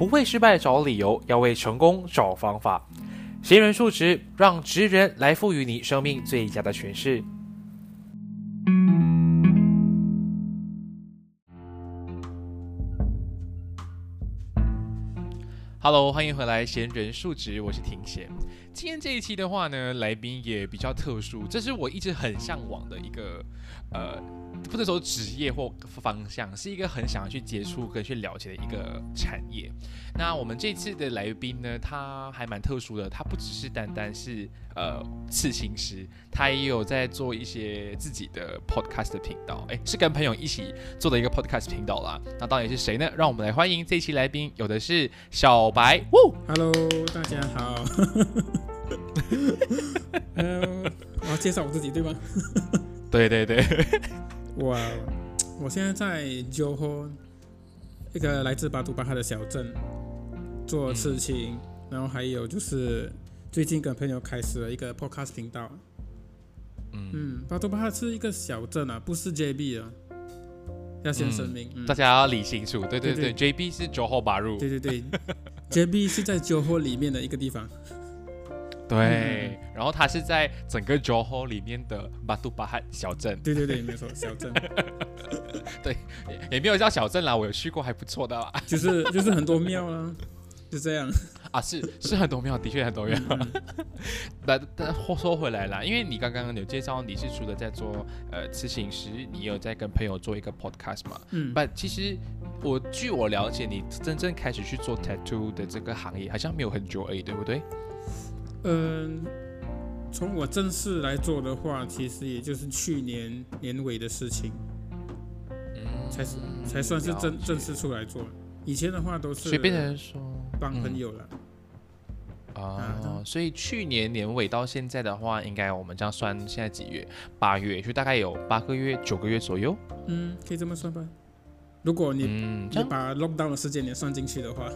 不为失败找理由，要为成功找方法。闲人数值，让职人来赋予你生命最佳的诠释。Hello，欢迎回来，闲人数值，我是庭贤。今天这一期的话呢，来宾也比较特殊，这是我一直很向往的一个呃。不能说职业或方向，是一个很想要去接触跟去了解的一个产业。那我们这次的来宾呢，他还蛮特殊的，他不只是单单是呃刺青师，他也有在做一些自己的 podcast 频道，哎，是跟朋友一起做的一个 podcast 频道啦。那到底是谁呢？让我们来欢迎这期来宾，有的是小白。哦，Hello，大家好。嗯，我要介绍我自己对吗？对 对对。我我现在在 Johor 一个来自巴杜巴哈的小镇做事情，然后还有就是最近跟朋友开始了一个 podcast 频道。嗯，巴杜巴哈是一个小镇啊，不是 JB 啊，要先声明，大家要理清楚。对对对，JB 是 Johor Baru。对对对，JB 是在 Johor 里面的一个地方。对，然后它是在整个 Johor 里面的巴杜巴汉小镇。对对对，没错，小镇。对，也没有叫小镇啦，我有去过，还不错的。就是就是很多庙啊，就这样。啊，是是很多庙，的确很多庙。但但话说回来啦，因为你刚刚有介绍你是除了在做呃刺青师，你有在跟朋友做一个 podcast 嘛？嗯。但其实我据我了解，你真正开始去做 tattoo 的这个行业，好像没有很久而已，对不对？嗯，从我正式来做的话，其实也就是去年年尾的事情，嗯才是才算是正正式出来做。以前的话都是随便人说帮朋友了。啊，所以去年年尾到现在的话，应该我们这样算，现在几月？八月，就大概有八个月、九个月左右。嗯，可以这么算吧。如果你你把 lockdown 的时间也算进去的话，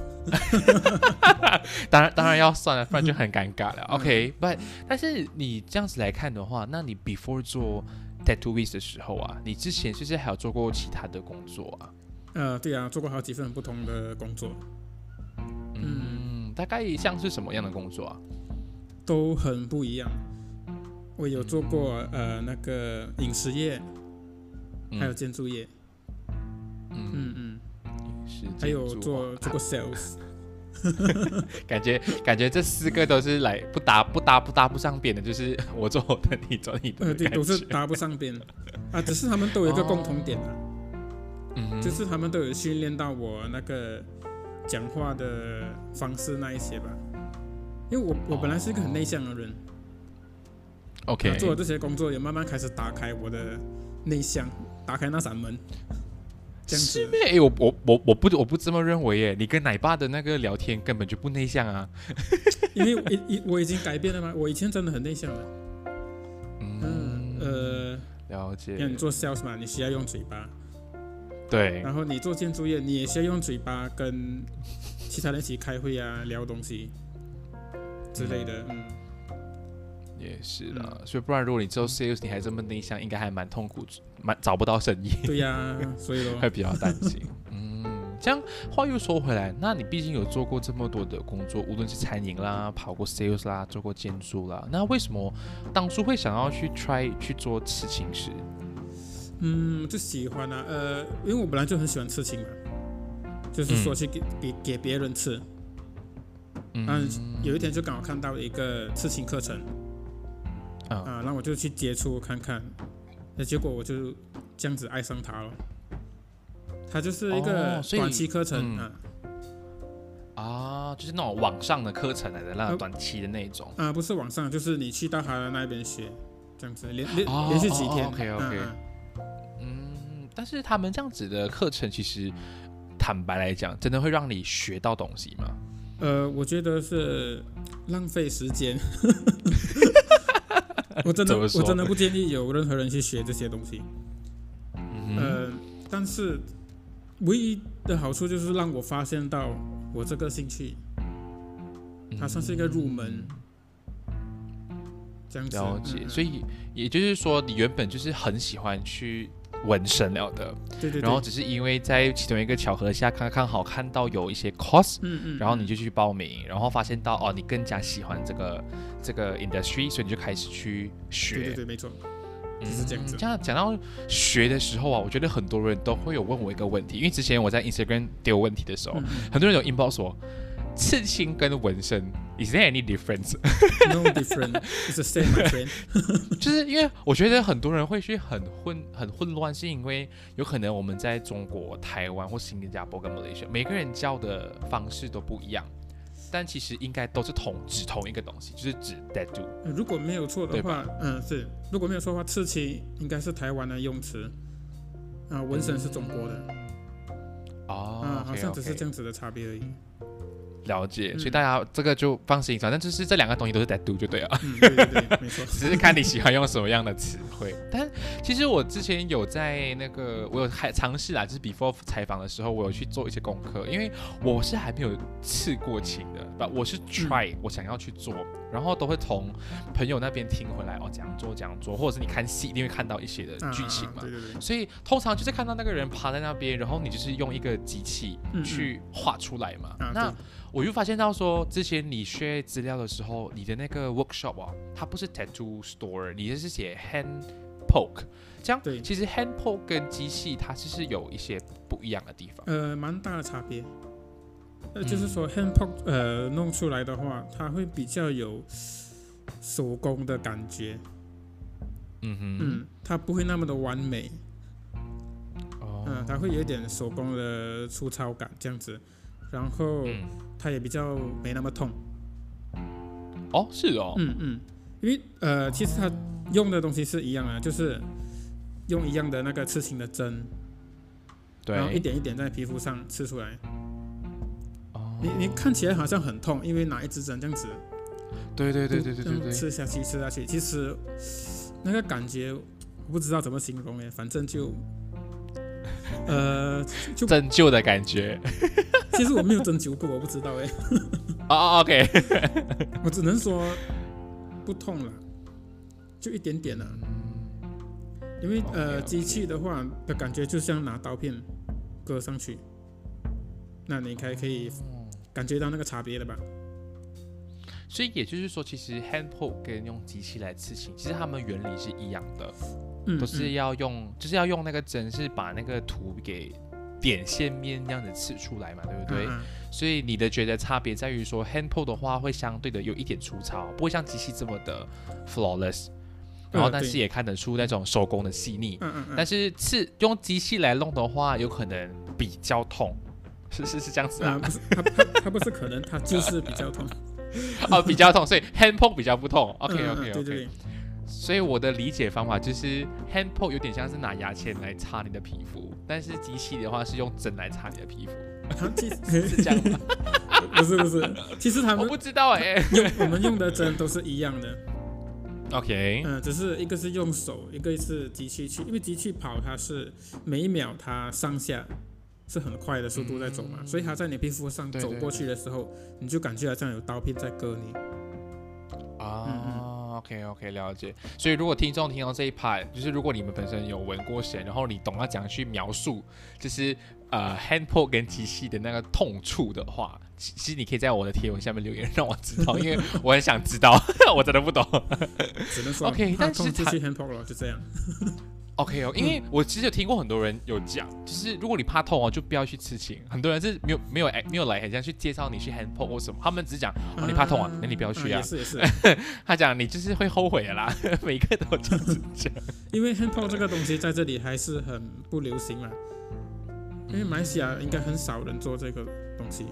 当然当然要算了，不然就很尴尬了。OK，不，但是你这样子来看的话，那你 before 做 tattoo w i s 的时候啊，你之前是不是还有做过其他的工作啊？呃，对啊，做过好几份不同的工作。嗯，大概像是什么样的工作啊？都很不一样。我有做过呃那个饮食业，还有建筑业。嗯。嗯，是，还有做做过 sales，感觉感觉这四个都是来不搭不搭不搭不上边的，就是 我做我的，你做你的，对，都是搭不上边。啊。只是他们都有一个共同点啊，嗯，就是他们都有训练到我那个讲话的方式那一些吧。因为我我本来是一个很内向的人，OK，做了这些工作也慢慢开始打开我的内向，打开那扇门。是咩？哎，我我我我不我不这么认为耶。你跟奶爸的那个聊天根本就不内向啊。因为已已我已经改变了吗？我以前真的很内向的。嗯呃，了解。因为你做 sales 嘛，你需要用嘴巴。对。然后你做建筑业，你也需要用嘴巴跟其他人一起开会啊，聊东西之类的。嗯。也是啦，所以不然如果你做 sales 你还这么内向，应该还蛮痛苦，蛮找不到生意。对呀，所以 会比较担心。嗯，这样话又说回来，那你毕竟有做过这么多的工作，无论是餐饮啦、跑过 sales 啦、做过建筑啦，那为什么当初会想要去 try 去做刺青师？嗯，就喜欢啊，呃，因为我本来就很喜欢刺青嘛，就是说去给给给别人刺。嗯，有一天就刚好看到一个刺青课程。啊，那我就去接触看看，那结果我就这样子爱上他了。他就是一个短期课程啊，啊，就是那种网上的课程来的，那短期的那种。啊，不是网上，就是你去到他的那边学，这样子连连连续几天。OK OK。嗯，但是他们这样子的课程，其实坦白来讲，真的会让你学到东西吗？呃，我觉得是浪费时间。我真的，我真的不建议有任何人去学这些东西。呃，但是唯一的好处就是让我发现到我这个兴趣，它算是一个入门。这样子了解，所以也就是说，你原本就是很喜欢去纹身了的。对对对。然后只是因为在其中一个巧合下，刚刚好看到有一些 course，嗯嗯，然后你就去报名，然后发现到哦，你更加喜欢这个这个 industry，所以你就开始去学。对对对，没错。是这样子。这样讲到学的时候啊，我觉得很多人都会有问我一个问题，因为之前我在 Instagram 丢问题的时候，很多人有 inbox 说，刺青跟纹身，is there any difference？No difference，it's the same my friend。就是因为我觉得很多人会去很混很混乱，是因为有可能我们在中国、台湾或新加坡跟 Malaysia，，每个人教的方式都不一样。但其实应该都是同指同一个东西，就是指 tattoo。如果没有错的话，嗯，是如果没有错的话，刺青应该是台湾的用词，啊，纹身是中国的。哦，啊，好像只是这样子的差别而已。了解，所以大家这个就放心，反正就是这两个东西都是在读就对了。嗯，对对对，没错。只是看你喜欢用什么样的词汇。但其实我之前有在那个，我有还尝试啊，就是 before 采访的时候，我有去做一些功课，因为我是还没有刺过青的，不，我是 try，我想要去做，然后都会从朋友那边听回来哦，这样做这样做，或者是你看戏一定会看到一些的剧情嘛。对对对。所以通常就是看到那个人趴在那边，然后你就是用一个机器去画出来嘛。那我就发现到说，之前你 share 资料的时候，你的那个 workshop 啊，它不是 tattoo store，你这是写 hand poke，这样对，其实 hand poke 跟机器它其实有一些不一样的地方，呃，蛮大的差别。呃，就是说 hand poke 呃弄出来的话，它会比较有手工的感觉，嗯哼，嗯，它不会那么的完美，哦，嗯，它会有一点手工的粗糙感这样子，然后。它也比较没那么痛，哦，是哦，嗯嗯，因为呃，其实它用的东西是一样啊，就是用一样的那个刺青的针，对，然后一点一点在皮肤上刺出来。哦，你你看起来好像很痛，因为拿一支针这样子，对对对对对对对，刺下去吃下去，其实那个感觉我不知道怎么形容哎，反正就。呃，就针灸的感觉。其实我没有针灸过，我不知道哎。哦，OK。我只能说不痛了，就一点点了。因为呃，机器的话的感觉就像拿刀片割上去，那你还可以感觉到那个差别了吧？所以也就是说，其实 hand poke 跟用机器来刺青，其实它们原理是一样的。都是要用，就是要用那个针，是把那个图给点线面那样子刺出来嘛，对不对？所以你的觉得差别在于说，hand pull 的话会相对的有一点粗糙，不会像机器这么的 flawless，然后但是也看得出那种手工的细腻。嗯嗯。但是刺用机器来弄的话，有可能比较痛，是是是这样子啊？不是，它它它不是可能，它就是比较痛。哦，比较痛，所以 hand poke 比较不痛。OK OK OK。所以我的理解方法就是 hand poke 有点像是拿牙签来擦你的皮肤，但是机器的话是用针来擦你的皮肤。是这样吗？不是不是，其实他们我不知道哎。用我们用的针都是一样的。OK。嗯，只是一个是用手，一个是机器去，因为机器跑它是每一秒它上下是很快的速度在走嘛，所以它在你皮肤上走过去的时候，你就感觉好像有刀片在割你。啊。OK OK，了解。所以如果听众听到这一 part，就是如果你们本身有纹过神，然后你懂要怎样去描述，就是呃 hand pull 跟机器的那个痛处的话，其实你可以在我的贴文下面留言让我知道，因为我很想知道，我真的不懂。只能说 OK，但是机器 hand pull 了，就这样。OK 哦，因为我其实有听过很多人有讲，就是如果你怕痛哦，就不要去刺青。很多人是没有没有哎没有来这样去介绍你去 hand pull 或什么，他们只讲哦你怕痛啊，那你不要去啊。是是。他讲你就是会后悔的啦，每个都这样子讲。因为 hand pull 这个东西在这里还是很不流行嘛，因为马来西亚应该很少人做这个东西。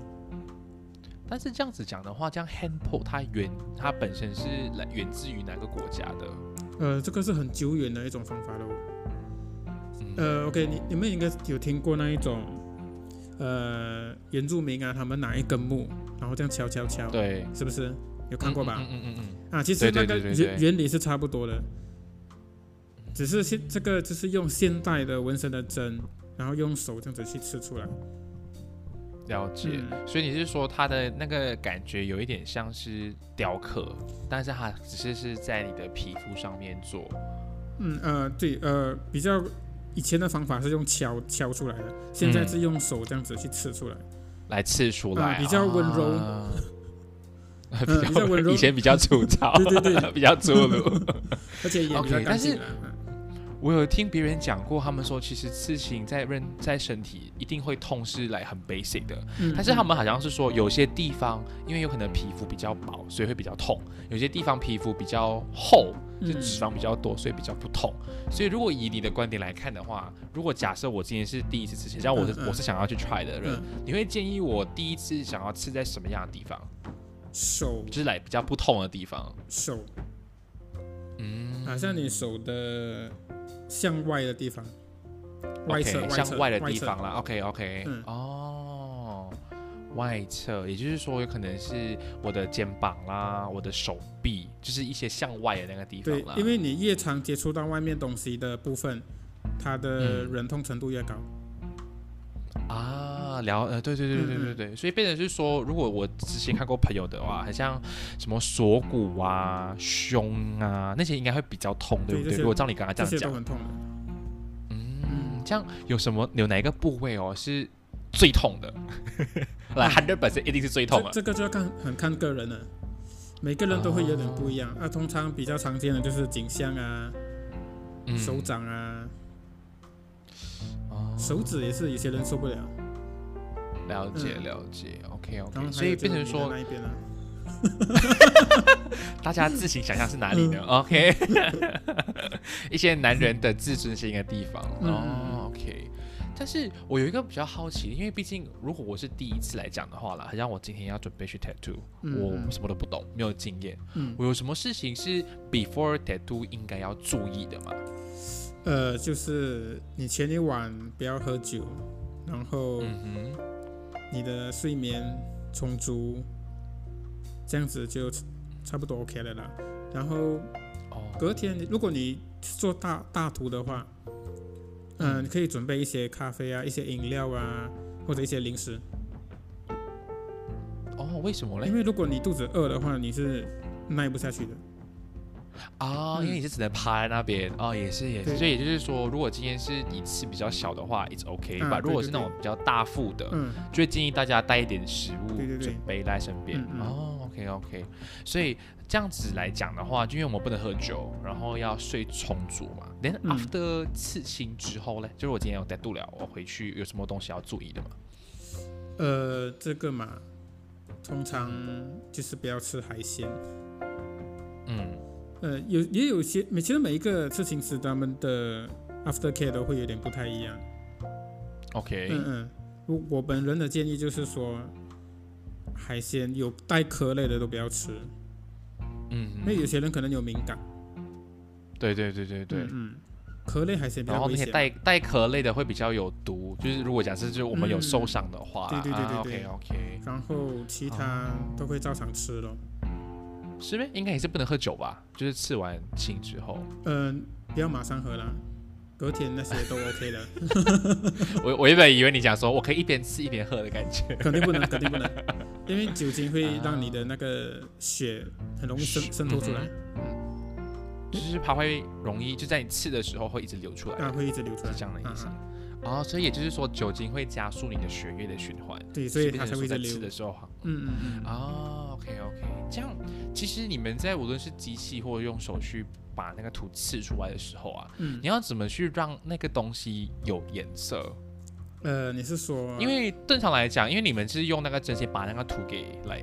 但是这样子讲的话，这样 hand pull 它源它本身是来源自于哪个国家的？呃，这个是很久远的一种方法喽。呃，OK，你你们应该有听过那一种，呃，原住民啊，他们拿一根木，然后这样敲敲敲，对，是不是有看过吧？嗯嗯嗯嗯。啊，其实那个原原理是差不多的，只是现这个就是用现代的纹身的针，然后用手这样子去刺出来。了解，所以你是说它的那个感觉有一点像是雕刻，但是它只是是在你的皮肤上面做。嗯呃对呃比较以前的方法是用敲敲出来的，现在是用手这样子去刺出来，来刺出来，比较温柔。比较温柔，以前比较粗糙，对 对对，比较粗鲁，而且也比较干净。我有听别人讲过，他们说其实刺青在人在身体一定会痛，是来很 basic 的。但是他们好像是说，有些地方因为有可能皮肤比较薄，所以会比较痛；有些地方皮肤比较厚，就脂肪比较多，所以比较不痛。所以如果以你的观点来看的话，如果假设我今天是第一次刺青，像我是我是想要去 try 的人，你会建议我第一次想要刺在什么样的地方？手就是来比较不痛的地方。手，嗯，好像你手的向外的地方，外侧，向外的地方啦。OK，OK，哦，外侧，也就是说有可能是我的肩膀啦，我的手臂，就是一些向外的那个地方啦。对，因为你越常接触到外面东西的部分，它的忍痛程度越高。啊，聊呃，对对对对对对所以变成是说，如果我之前看过朋友的话，很像什么锁骨啊、胸啊那些，应该会比较痛，对不对？如果照你刚刚这样讲，很痛的。嗯，这样有什么有哪一个部位哦是最痛的？来，hundred percent 一定是最痛的。这个就要看很看个人了，每个人都会有点不一样。啊，通常比较常见的就是颈项啊、手掌啊。手指也是有些人受不了，了解了解，OK OK，所以变成说，大家自行想象是哪里呢？OK，一些男人的自尊心的地方。哦，OK。但是我有一个比较好奇，因为毕竟如果我是第一次来讲的话啦，好像我今天要准备去 tattoo，我什么都不懂，没有经验，我有什么事情是 before tattoo 应该要注意的吗？呃，就是你前一晚不要喝酒，然后你的睡眠充足，这样子就差不多 OK 了啦。然后隔天如果你做大大图的话，嗯，你可以准备一些咖啡啊，一些饮料啊，或者一些零食。哦，为什么嘞？因为如果你肚子饿的话，你是耐不下去的。啊，因为你是只能趴在那边哦，也是也是，所以也就是说，如果今天是一次比较小的话，it's OK 吧？如果是那种比较大腹的，就会建议大家带一点食物准备在身边。哦，OK OK，所以这样子来讲的话，就因为我们不能喝酒，然后要睡充足嘛。Then after 刺青之后呢，就是我今天有带度了，我回去有什么东西要注意的吗？呃，这个嘛，通常就是不要吃海鲜。嗯。呃，有也有些，每其实每一个刺青师他们的 after care 都会有点不太一样。OK。嗯嗯，我我本人的建议就是说，海鲜有带壳类的都不要吃。嗯。因为有些人可能有敏感。对对对对对。嗯。壳类海鲜比较危险。然后那些带带壳类的会比较有毒，就是如果假设就是我们有受伤的话。对对对对对。OK OK。然后其他都会照常吃了。是呗，应该也是不能喝酒吧？就是刺完青之后，嗯，不要马上喝啦，隔天那些都 OK 的。我我原本以为你讲说我可以一边吃一边喝的感觉，肯定不能，肯定不能，因为酒精会让你的那个血很容易渗渗透出来，就是它会容易就在你刺的时候会一直流出来，啊，会一直流出来，是这样的意思。哦，所以也就是说，酒精会加速你的血液的循环，对，所以它才会在吃的时候，嗯嗯嗯，哦，OK OK，这样，其实你们在无论是机器或者用手去把那个土刺出来的时候啊，嗯，你要怎么去让那个东西有颜色？呃，你是说，因为正常来讲，因为你们是用那个针线把那个土给来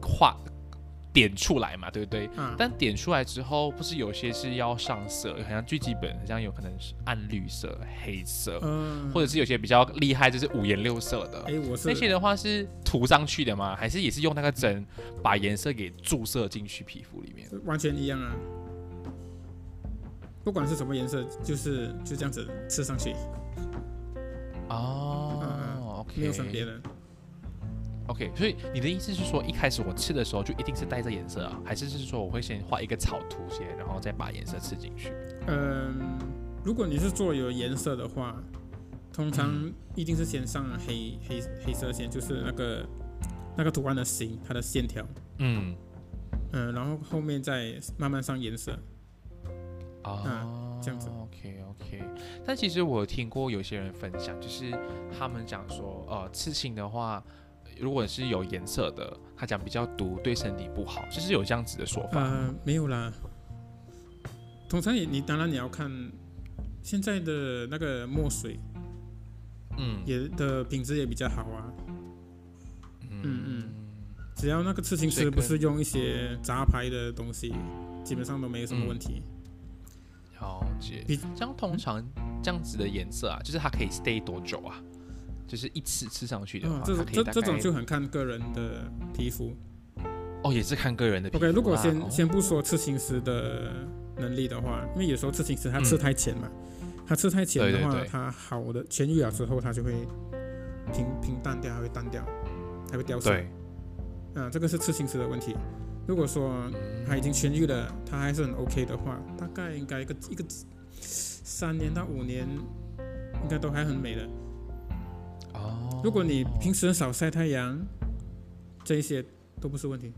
画。点出来嘛，对不对？嗯。但点出来之后，不是有些是要上色，好像最基本，好像有可能是暗绿色、黑色，嗯，或者是有些比较厉害，就是五颜六色的。哎，我是那些的话是涂上去的吗？还是也是用那个针把颜色给注射进去皮肤里面？完全一样啊！不管是什么颜色，就是就这样子刺上去。哦，OK，没有分别的。OK，所以你的意思是说，一开始我刺的时候就一定是带着颜色啊，还是是说我会先画一个草图先，然后再把颜色刺进去？嗯，如果你是做有颜色的话，通常一定是先上黑黑黑色线，就是那个那个图案的形，它的线条。嗯嗯，然后后面再慢慢上颜色。哦，这样子。OK OK。但其实我有听过有些人分享，就是他们讲说，呃，刺青的话，如果是有颜色的，他讲比较毒，对身体不好，就是有这样子的说法。呃，没有啦。通常你你当然你要看现在的那个墨水，嗯也的品质也比较好啊。嗯嗯只要那个刺青师不是用一些杂牌的东西，基本上都没有什么问题。了解比。这样通常这样子的颜色啊，就是它可以 stay 多久啊？就是一次吃上去的话，嗯，这种这这种就很看个人的皮肤。哦，也是看个人的皮肤 OK，如果先、哦先不说刺青师的能力的话，因为有时候刺青师他刺太浅嘛，他刺太浅的话，嗯对对对他好的痊愈了之后，他就会平平淡掉，还会淡掉，还会掉色。对，啊，这个是刺青师的问题。如果说他已经痊愈了，他还是很 OK 的话，大概应该一个一个三年到五年，应该都还很美的。哦，如果你平时很少晒太阳，这一些都不是问题。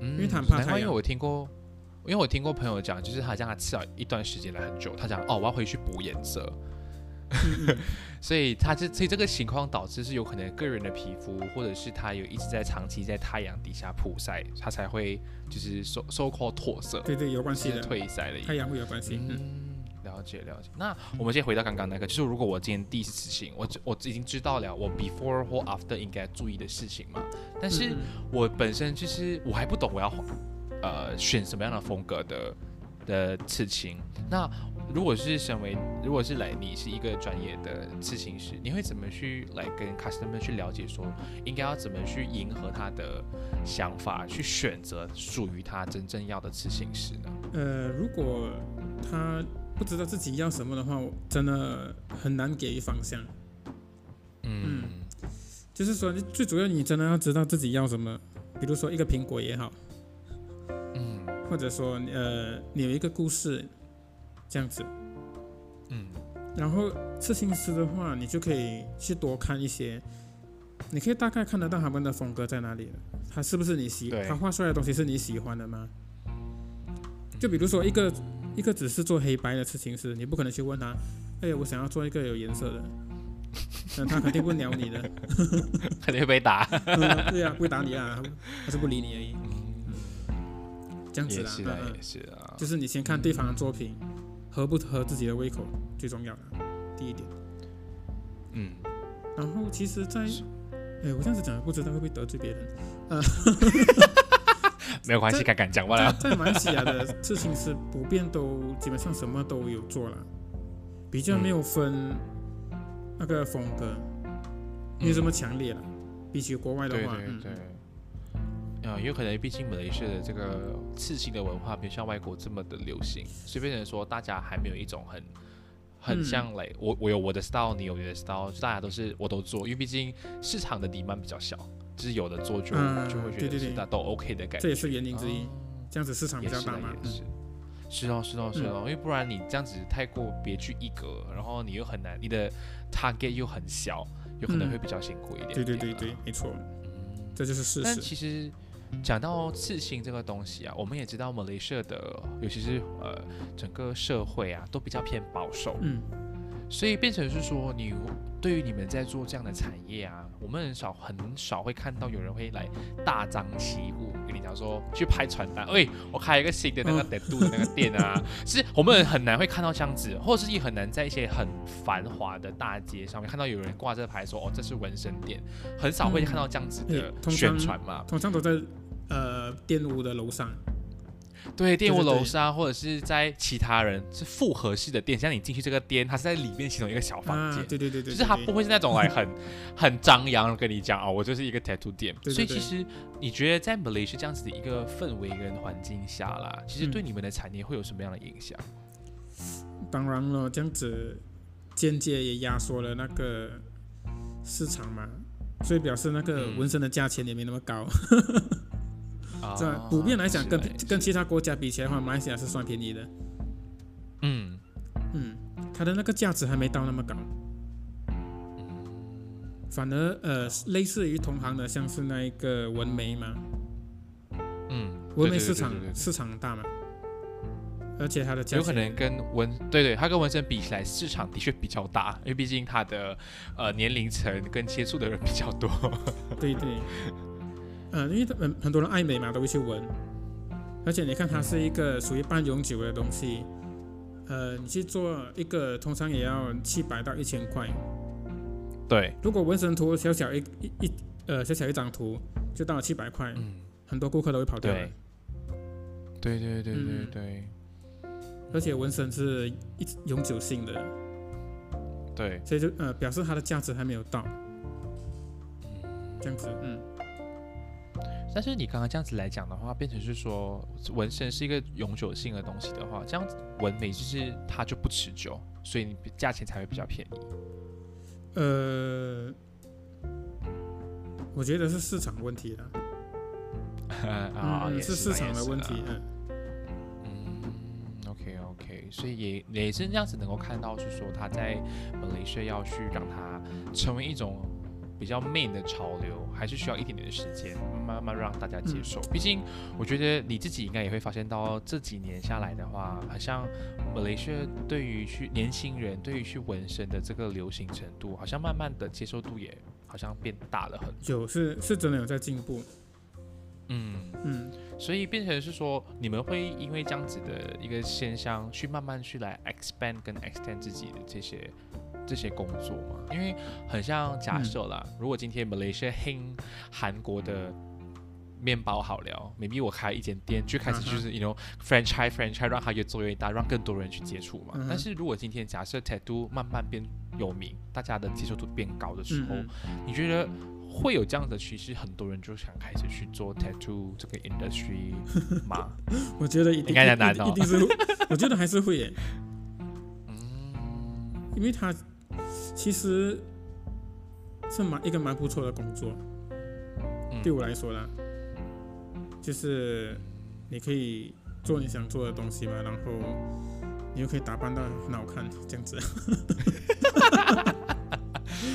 因为他很怕太阳。因为我听过，因为我听过朋友讲，就是他让他吃了一段时间了很久，他讲哦，我要回去补颜色，嗯嗯。所以他这所以这个情况导致是有可能个人的皮肤，或者是他有一直在长期在太阳底下曝晒，他才会就是收收扣脱色，对对，有关系是的，褪晒了一太阳会有关系。嗯嗯，了解了解。那我们先回到刚刚那个，就是如果我今天第一次刺青，我我已经知道了我 before 或 after 应该注意的事情嘛，但是嗯我本身就是我还不懂我要呃选什么样的风格的的刺青。那如果是身为如果是来你是一个专业的刺青师，你会怎么去来跟 customer 去了解说应该要怎么去迎合他的想法，去选择属于他真正要的刺青师呢？呃，如果他不知道自己要什么的话，我真的很难给予方向。嗯。就是说，你最主要你真的要知道自己要什么，比如说一个苹果也好，嗯。或者说呃，你有一个故事这样子。嗯。然后刺青师的话，你就可以去多看一些，你可以大概看得到他们的风格在哪里了，他是不是你喜，他画出来的东西是你喜欢的吗？就比如说一个一个只是做黑白的刺青师，你不可能去问他，哎，我想要做一个有颜色的，那他肯定不鸟你的，肯定会被打。嗯对啊，不会打你啊，他是不理你而已，这样子啦，也是啦，嗯嗯也是啊。就是你先看对方的作品合不合自己的胃口，最重要的第一点。嗯，然后其实在，哎，我这样子讲不知道会不会得罪别人。没有关系，这敢敢讲罢在了。在马来西亚的刺青师普遍都基本上什么都有做了，比较没有分那个风格，没有这么强烈了。比起国外的话，对对嗯对。啊，有可能毕竟马来西亚的这个刺青的文化没有像外国这么的流行，所以变成说大家还没有一种很很嗯像来、我我有我的 style，你有你的 style，就大家都是我都做，因为毕竟市场的 demand 比较小，就是有的做就、嗯就会觉得是大家都 OK 的感觉。这也是原因之一哦。这样子市场比较大嘛。嗯也是。是哦，是哦，是哦，因为不然你这样子太过别具一格，然后你又很难，你的 target 又很小，有可能嗯会比较辛苦一点对对对对，没错，嗯这就是事实但。其实讲到刺青这个东西啊，我们也知道马来西亚的，尤其是呃整个社会啊，都比较偏保守，嗯，所以变成是说，你对于你们在做这样的产业啊，我们很少很少会看到有人会来大张旗鼓跟你讲说去拍传单，喂，我开一个新的那个嗯 tattoo 的那个店啊，是我们很难会看到这样子，或者是也很难在一些很繁华的大街上面看到有人挂这牌说哦这是纹身店，很少会看到这样子的嗯通常宣传嘛。通常都在呃店屋的楼上。对，店屋楼上，或者是在其他人是复合式的店，像你进去这个店，它是在里面其中一个小房啊间，，对对对对，就是它不会是那种来很很张扬地跟你讲哦，我就是一个 tattoo 店。所以其实你觉得在 Malaysia 这样子的一个氛围跟环境下啦，其实嗯对你们的产业会有什么样的影响？当然了，这样子间接也压缩了那个市场嘛，所以表示那个嗯纹身的价钱也没那么高。啊这普遍来讲，跟跟其他国家比起来的话，马来西亚是算便宜的。嗯。嗯，它的那个价值还没到那么高，反而呃，类似于同行的，像是那一个纹眉嘛，嗯，文眉市场市场大嘛，而且它的价有可能跟纹对对，它跟纹身比起来，市场的确比较大，因为毕竟它的呃年龄层跟接触的人比较多。对 对，呃，因为他们很多人爱美嘛，都会去纹，而且你看它是一个属于半永久的东西，呃，你去做一个通常也要七百到一千块，对，如果纹身图小小一一一呃小小一张图就到了七百块，嗯，很多顾客都会跑掉的对，对对对对嗯。对。而且纹身是一永久性的，对，所以就呃表示它的价值还没有到，这样子，嗯。但是你刚刚这样子来讲的话，变成是说纹身是一个永久性的东西的话，这样子纹眉就是它就不持久，所以你价钱才会比较便宜。呃，我觉得是市场问题了，啊，嗯，也是市场的问题，嗯，嗯，OK OK，所以也也是这样子能够看到，是说他在马来西亚要去让它成为一种比较 main 的潮流，还是需要一点点的时间，慢慢让大家接受。毕竟我觉得你自己应该也会发现到，这几年下来的话，好像马来西亚对于去年轻人对于去纹身的这个流行程度，好像慢慢的接受度也好像变大了很多。有是是真的有在进步，嗯。嗯，所以变成是说，你们会因为这样子的一个现象，去慢慢去来 expand 跟 extend 自己的这些这些工作嘛？因为很像假设啦，如果今天 Malaysia 黑韩国的面包好了，maybe 我开一间店，最开始就是 you know franchise franchise 让它越做越大，让更多人去接触嘛。嗯但是如果今天假设 tattoo 慢慢变有名，大家的接受度变高的时候，嗯你觉得会有这样的趋势？很多人就想开始去做 tattoo 这个 industry 吗？嗯 我觉得一定应该很难哦一定一定是，我觉得还是会耶，嗯，因为它其实是蛮一个蛮不错的工作，嗯对我来说啦，就是你可以做你想做的东西嘛，然后你又可以打扮到很好看，这样子。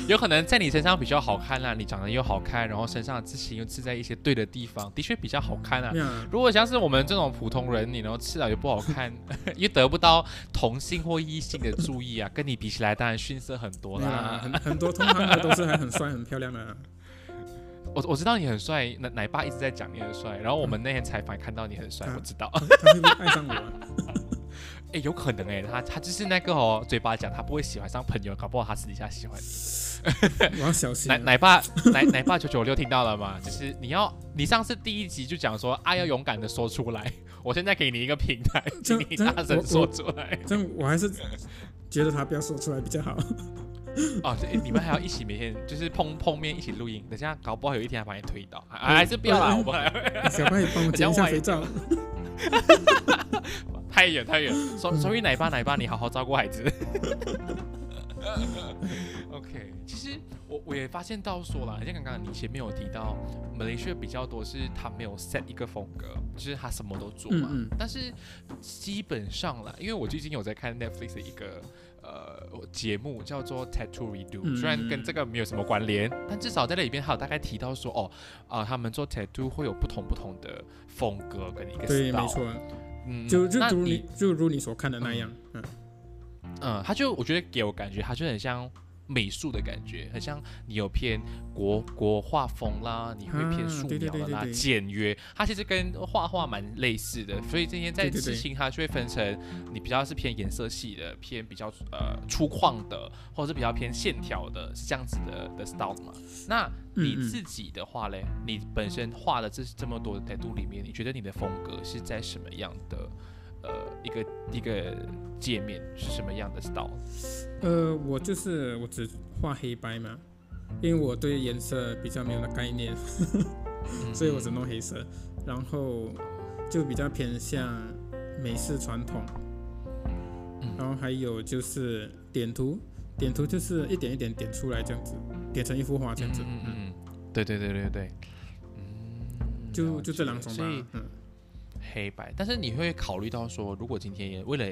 有可能在你身上比较好看啦，你长得又好看，然后身上的刺青又刺在一些对的地方，的确比较好看啊。如果像是我们这种普通人，你然后刺了又不好看，又得不到同性或异性的注意啊，跟你比起来当然逊色很多啦。很很多同行的都是还很帅很漂亮的啊、我我知道你很帅，奶奶爸一直在讲你很帅，然后我们那天采访看到你很帅，嗯我知道。他他会不会爱上我啊？哎，有可能哎，他他就是那个哦，嘴巴讲他不会喜欢上朋友，搞不好他私底下喜欢你。我要小心啊。奶奶爸奶奶爸九九六听到了吗？就是你要你上次第一集就讲说爱要勇敢的说出来，我现在给你一个平台，请 你大声说出来。这样我还是觉得他不要说出来比较好。哦，这你们还要一起每天就是碰碰面一起录音，等下搞不好有一天还把你推倒，还还是不要啦，嗯我们还 小派帮我剪一下肥皂。太远 太远。嗯所所以奶爸奶爸，你好好照顾孩子。OK，其实我我也发现到说了，像刚刚你前面有提到，马来西亚比较多是他没有 set 一个风格，就是他什么都做嘛。嗯嗯但是基本上啦，因为我最近有在看 Netflix 的一个呃节目叫做 Tattoo Redo，、嗯虽然跟这个没有什么关联，但至少在那里边还有大概提到说，哦，啊、他们做 Tattoo 会有不同不同的风格跟一个对，style。没错，嗯，就就那如你就如你所看的那样。嗯，嗯，他就我觉得给我感觉，他就很像美术的感觉，很像你有偏国国画风啦，你会偏啊素描的啦，简约，它其实跟画画蛮类似的，所以今天在对对对刺青它就会分成你比较是偏颜色系的，偏比较呃粗犷的，或者是比较偏线条的，是这样子的的 style 嘛。那你自己的话嘞，你本身画的这这么多的 tattoo 里面，你觉得你的风格是在什么样的呃一个一个界面是什么样的 style？呃，我就是我只画黑白嘛，因为我对颜色比较没有的概念，所以我只弄黑色，然后就比较偏向美式传统，嗯然后还有就是点图，点图就是一点一点点出来这样子，点成一幅画这样子，嗯嗯嗯，对对对对对，嗯，就就这两种吧嗯。黑白，但是你会考虑到说，如果今天也为了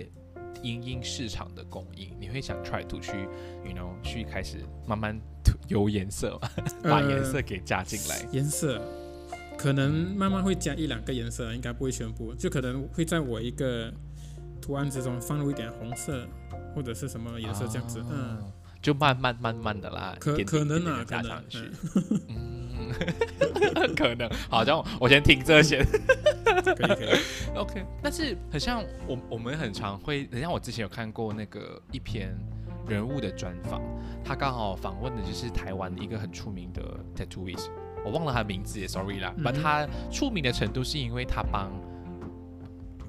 因应市场的供应，你会想 try to 去，you know，去开始慢慢有颜色嘛，把颜色给加进来。颜色可能慢慢会加一两个颜色，应该不会全部，就可能会在我一个图案之中放入一点红色或者是什么颜色这样子，嗯，就慢慢慢慢的啦，可可能啊，加可能，上去，嗯，可能，好像我先听这些，可以可以，OK，但是很像我我们很常会，很像我之前有看过那个一篇人物的专访，他刚好访问的就是台湾一个很出名的 tattooist，我忘了他的名字也 sorry 啦，但他出名的程度是因为他帮。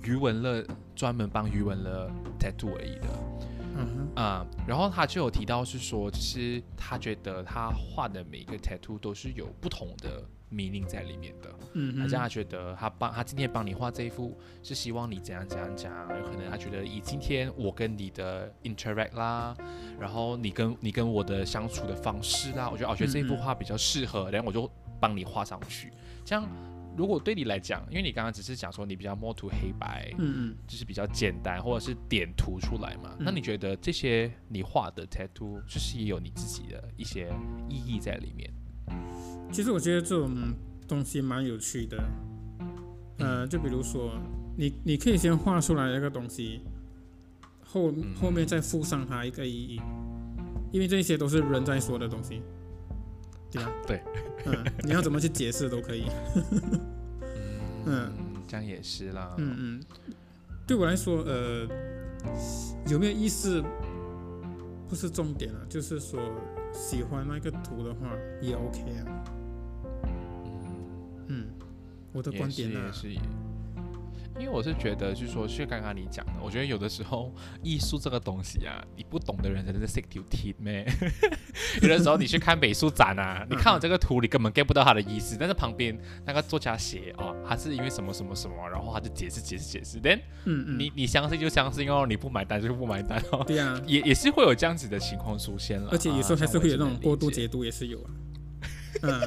余文乐专门帮余文乐 tattoo 而已的，嗯啊，然后他就有提到是说，其实他觉得他画的每一个 tattoo 都是有不同的 meaning 在里面的，嗯，好像他觉得他帮他今天帮你画这一幅是希望你怎样怎样讲，有可能他觉得以今天我跟你的 interact 啦，然后你跟你跟我的相处的方式啦，我觉得我觉得这一幅画比较适合，然后我就帮你画上去，这样。如果对你来讲，因为你刚刚只是讲说你比较摸图黑白，嗯嗯，就是比较简单，或者是点涂出来嘛，那你觉得这些你画的 tattoo 就是也有你自己的一些意义在里面？其实我觉得这种东西蛮有趣的，呃，就比如说你你可以先画出来一个东西，后后面再附上它一个意义，因为这些都是人在说的东西。对嗯，你要怎么去解释都可以。嗯，这样也是啦。嗯嗯，对我来说，呃，有没有意思不是重点啊，就是说喜欢那个图的话也 OK 啊。嗯，我的观点呢。因为我是觉得，就是说，是刚刚你讲的，我觉得有的时候艺术这个东西啊，你不懂的人真的是 sick to teeth 咩？有的时候你去看美术展啊，你看到这个图，你根本 get 不到他的意思，但是旁边那个作家写哦，他是因为什么什么什么，然后他就解释解释解释，then，嗯嗯，你你相信就相信哦，你不买单就不买单哦。对啊，也也是会有这样子的情况出现了，而且有时候还是会有那种过度解读，也是有啊。嗯，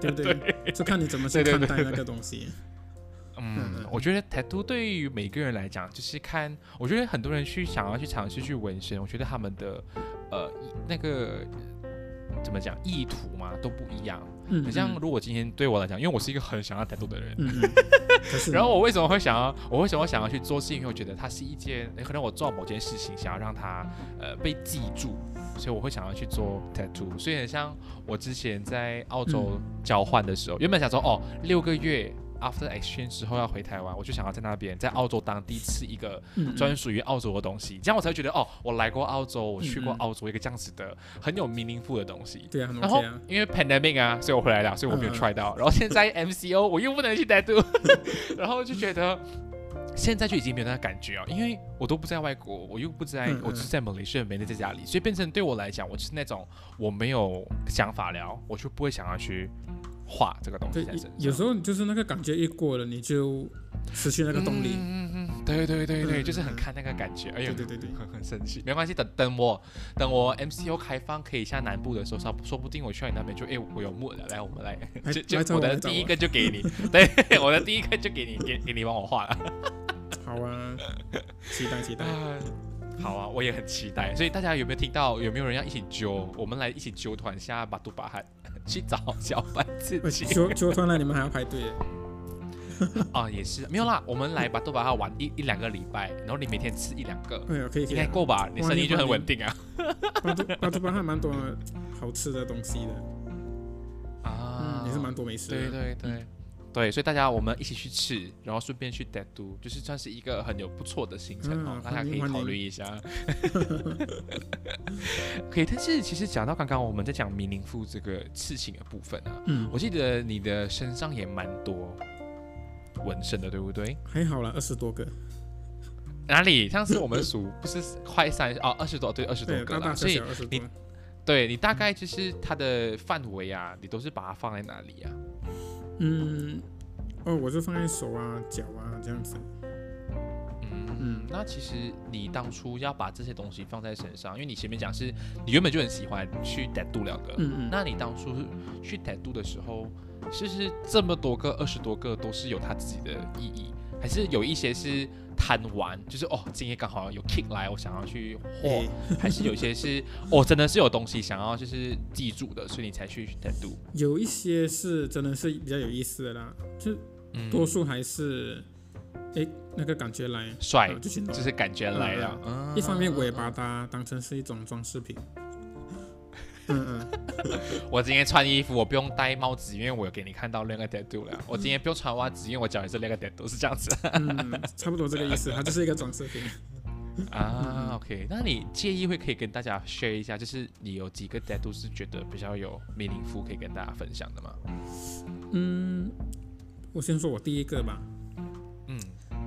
对不对？就看你怎么去看待那个东西。嗯，我觉得 tattoo 对于每个人来讲，就是看，我觉得很多人去想要去尝试去纹身，我觉得他们的呃那个怎么讲意图嘛都不一样。嗯，像如果今天对我来讲，因为我是一个很想要 tattoo 的人，然后我为什么会想要，我为什么想要去做，是因为我觉得它是一件，可能我做某件事情想要让它呃被记住，所以我会想要去做 tattoo。所以很像我之前在澳洲交换的时候，原本想说哦六个月。After exchange 之后要回台湾，我就想要在那边，在澳洲当地吃一个专属于澳洲的东西，这样我才会觉得哦，我来过澳洲，我去过澳洲一个这样子的很有 meaningful 的东西。对啊，然后因为 pandemic 啊，所以我回来了，所以我没有 try 到。然后现在 MCO 我又不能去 tattoo，然后就觉得现在就已经没有那个感觉啊，因为我都不在外国，我又不在，我只是在马来西亚，没在家里，所以变成对我来讲，我是那种我没有想法了，我就不会想要去。画这个东西，有时候就是那个感觉一过了，你就失去那个动力。嗯嗯，对对对对，就是很看那个感觉。哎呦，对对对，很很生气。没关系，等等我等我 MCO 开放可以下南部的时候，说说不定我去你那边就哎，我有木了，来我们来，就就我的第一个就给你，对，我的第一个就给你，给给你帮我画了。好啊，期待期待。好啊，我也很期待。所以大家有没有听到？有没有人要一起揪？我们来一起揪团下巴杜巴汉。去找小贩自己。球球团了，你们还要排队？啊，也是没有啦。我们来吧，都把它玩一一两个礼拜，然后你每天吃一两个，哎呀，可以，应该够吧？你生意就很稳定啊。巴杜巴杜巴还蛮多好吃的东西的啊，也是蛮多美食。对对对。对，所以大家我们一起去吃，然后顺便去 d 都，就是算是一个很有不错的行程哦，大家可以考虑一下。可以，但是其实讲到刚刚我们在讲迷宁富这个刺青的部分啊，嗯，我记得你的身上也蛮多纹身的，对不对？还好啦，二十多个。哪里？上次我们数不是快三哦，二十多对，二十多个啦。所以你对你大概就是它的范围啊，你都是把它放在哪里啊？嗯，哦，我就放在手啊、脚啊这样子。嗯嗯，那其实你当初要把这些东西放在身上，因为你前面讲是你原本就很喜欢去 tattoo 两个。嗯嗯。那你当初去 tattoo 的时候，其实这么多个、二十多个都是有它自己的意义，还是有一些是？贪玩就是哦，今天刚好有 kick 来，我想要去画，还是有一些是哦，真的是有东西想要就是记住的，所以你才去 tattoo。有一些是真的是比较有意思的啦，就多数还是哎那个感觉来，帅啊就就是感觉来了。嗯一方面我也把它当成是一种装饰品。嗯嗯，我今天穿衣服，我不用戴帽子，因为我有给你看到两个 tattoo 了。我今天不用穿袜子，因为我脚也是两个 tattoo，是这样子嗯，差不多这个意思，它就是一个装饰品。啊。OK，那你介意会可以跟大家 share 一下，就是你有几个 tattoo 是觉得比较有 meaningful 可以跟大家分享的吗？嗯，我先说我第一个吧，嗯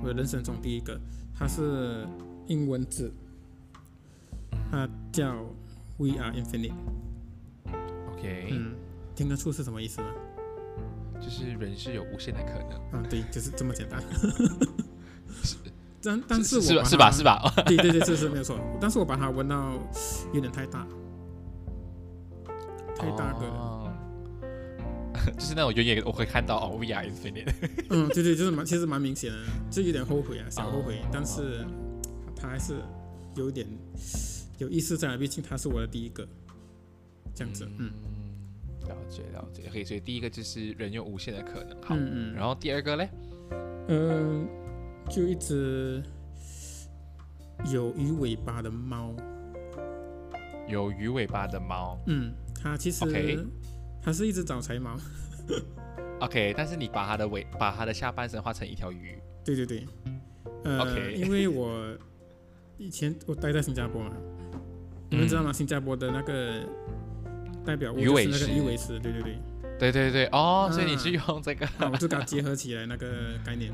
我人生中第一个，它是英文字，它叫 We Are Infinite。，OK，、嗯，听得出是什么意思吗？就是人是有无限的可能，嗯，对，就是这么简单。但但是是我吧是吧 是？吧？对对对，这是没有错。但是我把它闻到有点太大，太大个了。哦就是那种远远我会看到哦，We are infinite。嗯，对对，就是蛮，其实蛮明显的，就有点后悔啊，小后悔。哦但是他还是有一点有意思在，毕竟他是我的第一个，这样子。嗯了解了解。OK，所以第一个就是人有无限的可能。好，嗯嗯，然后第二个嘞？嗯，就一只有鱼尾巴的猫。有鱼尾巴的猫。嗯，它其实 OK 它是一只招财猫。OK，但是你把它的尾，把它的下半身画成一条鱼。对对对，呃 OK 因为我以前我待在新加坡嘛，你们知道吗？新加坡的那个代表鱼尾鱼尾狮，对对对，对对对，哦，啊所以你是用这个 啊，我就给它结合起来那个概念。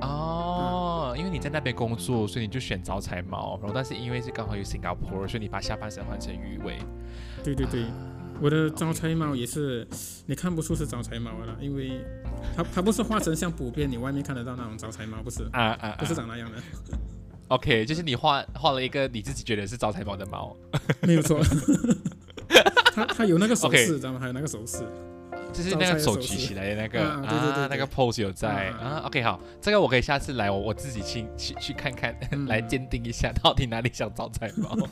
哦，因为你在那边工作，所以你就选招财猫。然后，但是因为是刚好有新加坡，所以你把下半身换成鱼尾。对对对，我的招财猫也是，你看不出是招财猫了，因为它它不是画成像普遍你外面看得到那种招财猫，不是，啊啊，不是啊长那样的，OK，就是你画画了一个你自己觉得是招财猫的猫，没有错。它它有那个手 OK 势，知道吗？还有那个手势。就是那个手举起来的那个啊对对对对那个 pose 有在啊。OK，好，这个我可以下次来，我我自己去去去看看，嗯来鉴定一下到底哪里像招财猫。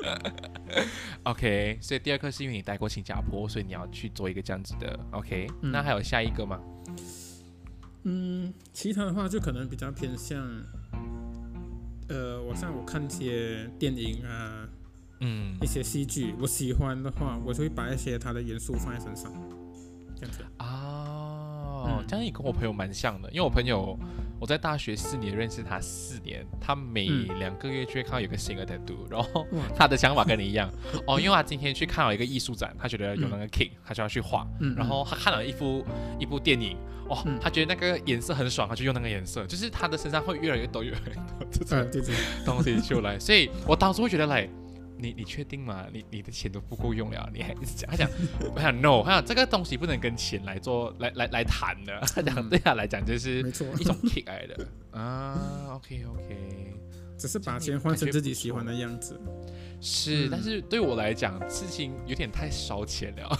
OK，所以第二颗是因为你待过新加坡，所以你要去做一个这样子的。OK，、嗯那还有下一个吗？嗯，其他的话就可能比较偏向，呃，我像我看一些电影啊，嗯。一些戏剧，我喜欢的话，我就会把一些它的元素放在身上，这样子。哦嗯，这样也跟我朋友蛮像的，因为我朋友我在大学四年认识他四年，他每嗯。两个月就会看到有个新的 tattoo，然后他的想法跟你一样。哦，因为他今天去看了一个艺术展，他觉得有那个 king，、他就要去画，嗯，然后他看了一部一部电影，哦，嗯。他觉得那个颜色很爽，他就用那个颜色，就是他的身上会越来越多越来越多这呃，种对对，东西出来，所以我当时会觉得来。你你确定吗？你你的钱都不够用了，你还一直讲？他讲，我想 no，他讲这个东西不能跟钱来做来来来谈的。他讲对他来讲就是，一种 kick 来的啊。OK OK，只是把钱换成自己喜欢的样子。是，嗯但是对我来讲，事情有点太烧钱了。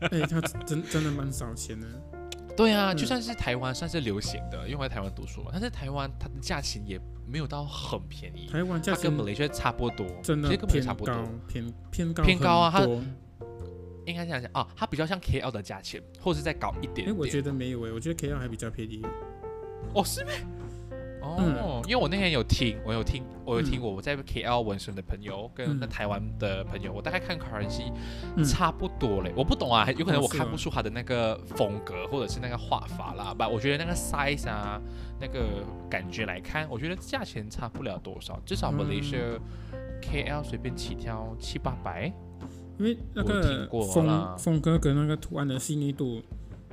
哎，他真真的蛮烧钱的。对啊，嗯就算是台湾算是流行的，因为我在台湾读书嘛，但是台湾它的价钱也没有到很便宜，台湾价钱它跟马来西亚差不多，真的其实根本就偏差不多，，偏偏高偏高啊很多应该这样讲啊，它比较像 KL 的价钱，或者是再高一点哎，点。我觉得没有哎，我觉得 KL 还比较便宜。哦，是咩？哦，嗯因为我那天有听，我有听，我有听我在 KL 纹身的朋友跟在嗯台湾的朋友，我大概看 currency 嗯。差不多嘞。我不懂啊，有可能我看不出他的那个风格或者是那个画法啦，吧，我觉得那个 size 啊，那个感觉来看，我觉得价钱差不了多少，至少嗯。Malaysia、KL 随便起跳七八百。因为那个风啦。风格跟那个图案的细腻度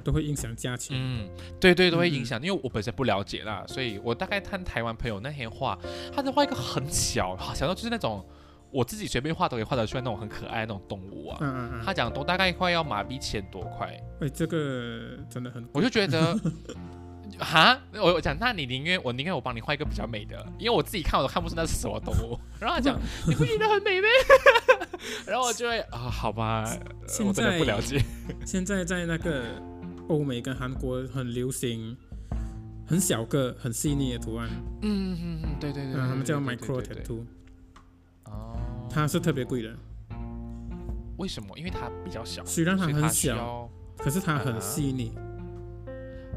都会影响价钱。嗯，对对，都会嗯影响，因为我本身不了解啦，所以我大概看台湾朋友那天画，他在画一个很小，小到就是那种我自己随便画都可以画得出来那种很可爱的那种动物啊。嗯嗯嗯，他讲都大概快要马币千多块，哎，这个真的很我就觉得，哈，我我讲，那你宁愿我宁愿我帮你画一个比较美的，因为我自己看我都看不出那是什么动物。然后他讲，你不觉得很美吗？然后我就会啊，好吧，我真的不了解。现在在那个欧美跟韩国很流行很小个、很细腻的图案，嗯嗯嗯，对对对，嗯，他们叫 micro tattoo，哦，它是特别贵的，为什么？因为它比较小，虽然它很小，可是它啊很细腻。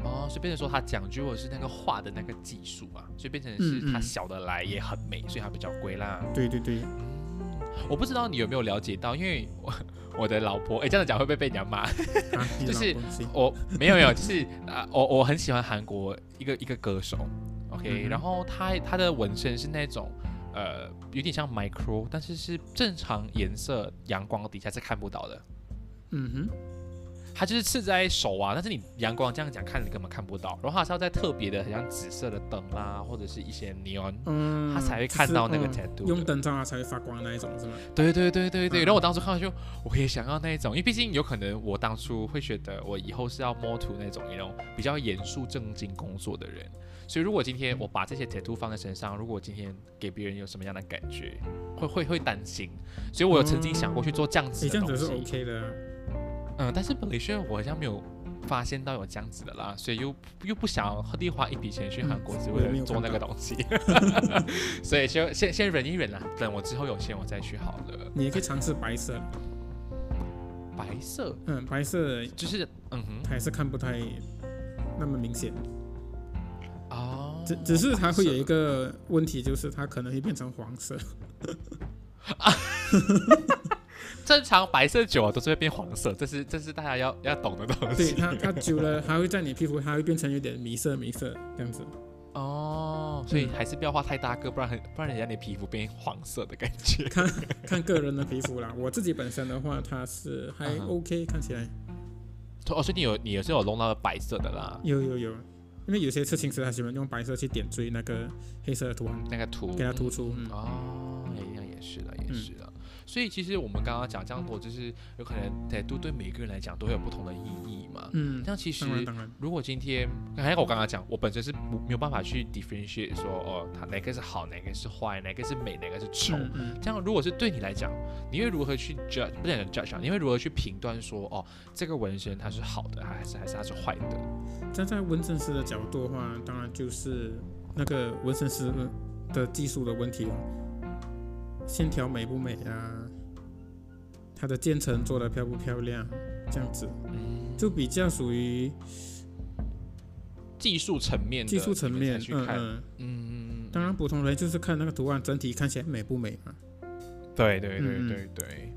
哦，所以变成说它讲究的是那个画的那个技术啊，所以变成是它小的来也很美，所以它比较贵啦。对对对。嗯，我不知道你有没有了解到，因为我我的老婆，哎，这样讲会不会被人家骂？就是我没有没有，就是啊，我我很喜欢韩国一个一个歌手，OK，然后他他的纹身是那种呃有点像 micro，但是是正常颜色阳光底下是看不到的。嗯哼。它就是刺在手啊，但是你阳光这样讲看你根本看不到，然后它是要在特别的，很像紫色的灯啦，或者是一些 neon，嗯，它才会看到那个角度。用灯照它才会发光那一种是吗？对对对对对。然后我当初看到就，我也想要那一种，因为毕竟有可能我当初会觉得我以后是要摸图那种那种比较严肃正经工作的人，所以如果今天我把这些 tattoo 放在身上，如果今天给别人有什么样的感觉，会会会担心，所以我有曾经想过去做这样子的东西。这样子是 OK 的。嗯，但是本来轩我好像没有发现到有这样子的啦，所以又又不想特地花一笔钱去韩国只为了做那个东西，所以就先先忍一忍啦，等我之后有钱我再去好了。你也可以尝试白色，白色，嗯，白色就是嗯哼，还是看不太那么明显。哦，只只是它会有一个问题，就是它可能会变成黄色。啊。正常白色久啊都是会变黄色，这是这是大家要要懂的东西。对它它久了还会在你皮肤，它会变成有点米色米色这样子。哦，所以还是不要画太大个，不然很不然人家你皮肤变黄色的感觉。看看个人的皮肤啦，我自己本身的话，它是还 OK 看起来。哦，所以你有你也是有弄到白色的啦。有有有，因为有些刺青师他喜欢用白色去点缀那个黑色的图案，那个图给它突出。哦，一样也是的，也是的。所以其实我们刚刚讲这样多，就是有可能在都对每个人来讲都会有不同的意义嘛。嗯，这样其实如果今天还有我刚刚讲，我本身是没有办法去 differentiate 说哦，它哪个是好，哪个是坏，哪个是美，哪个是丑。这样如果是对你来讲，你会如何去 judge？不是 judge，你会如何去评断说哦，这个纹身它是好的，还是还是它是坏的？站在纹身师的角度的话，当然就是那个纹身师的技术的问题了。线条美不美啊？它的建成做的漂不漂亮？这样子，就比较属于技术层面。技术层面去看，嗯嗯。当然，普通人就是看那个图案整体看起来美不美嘛。对对对对对。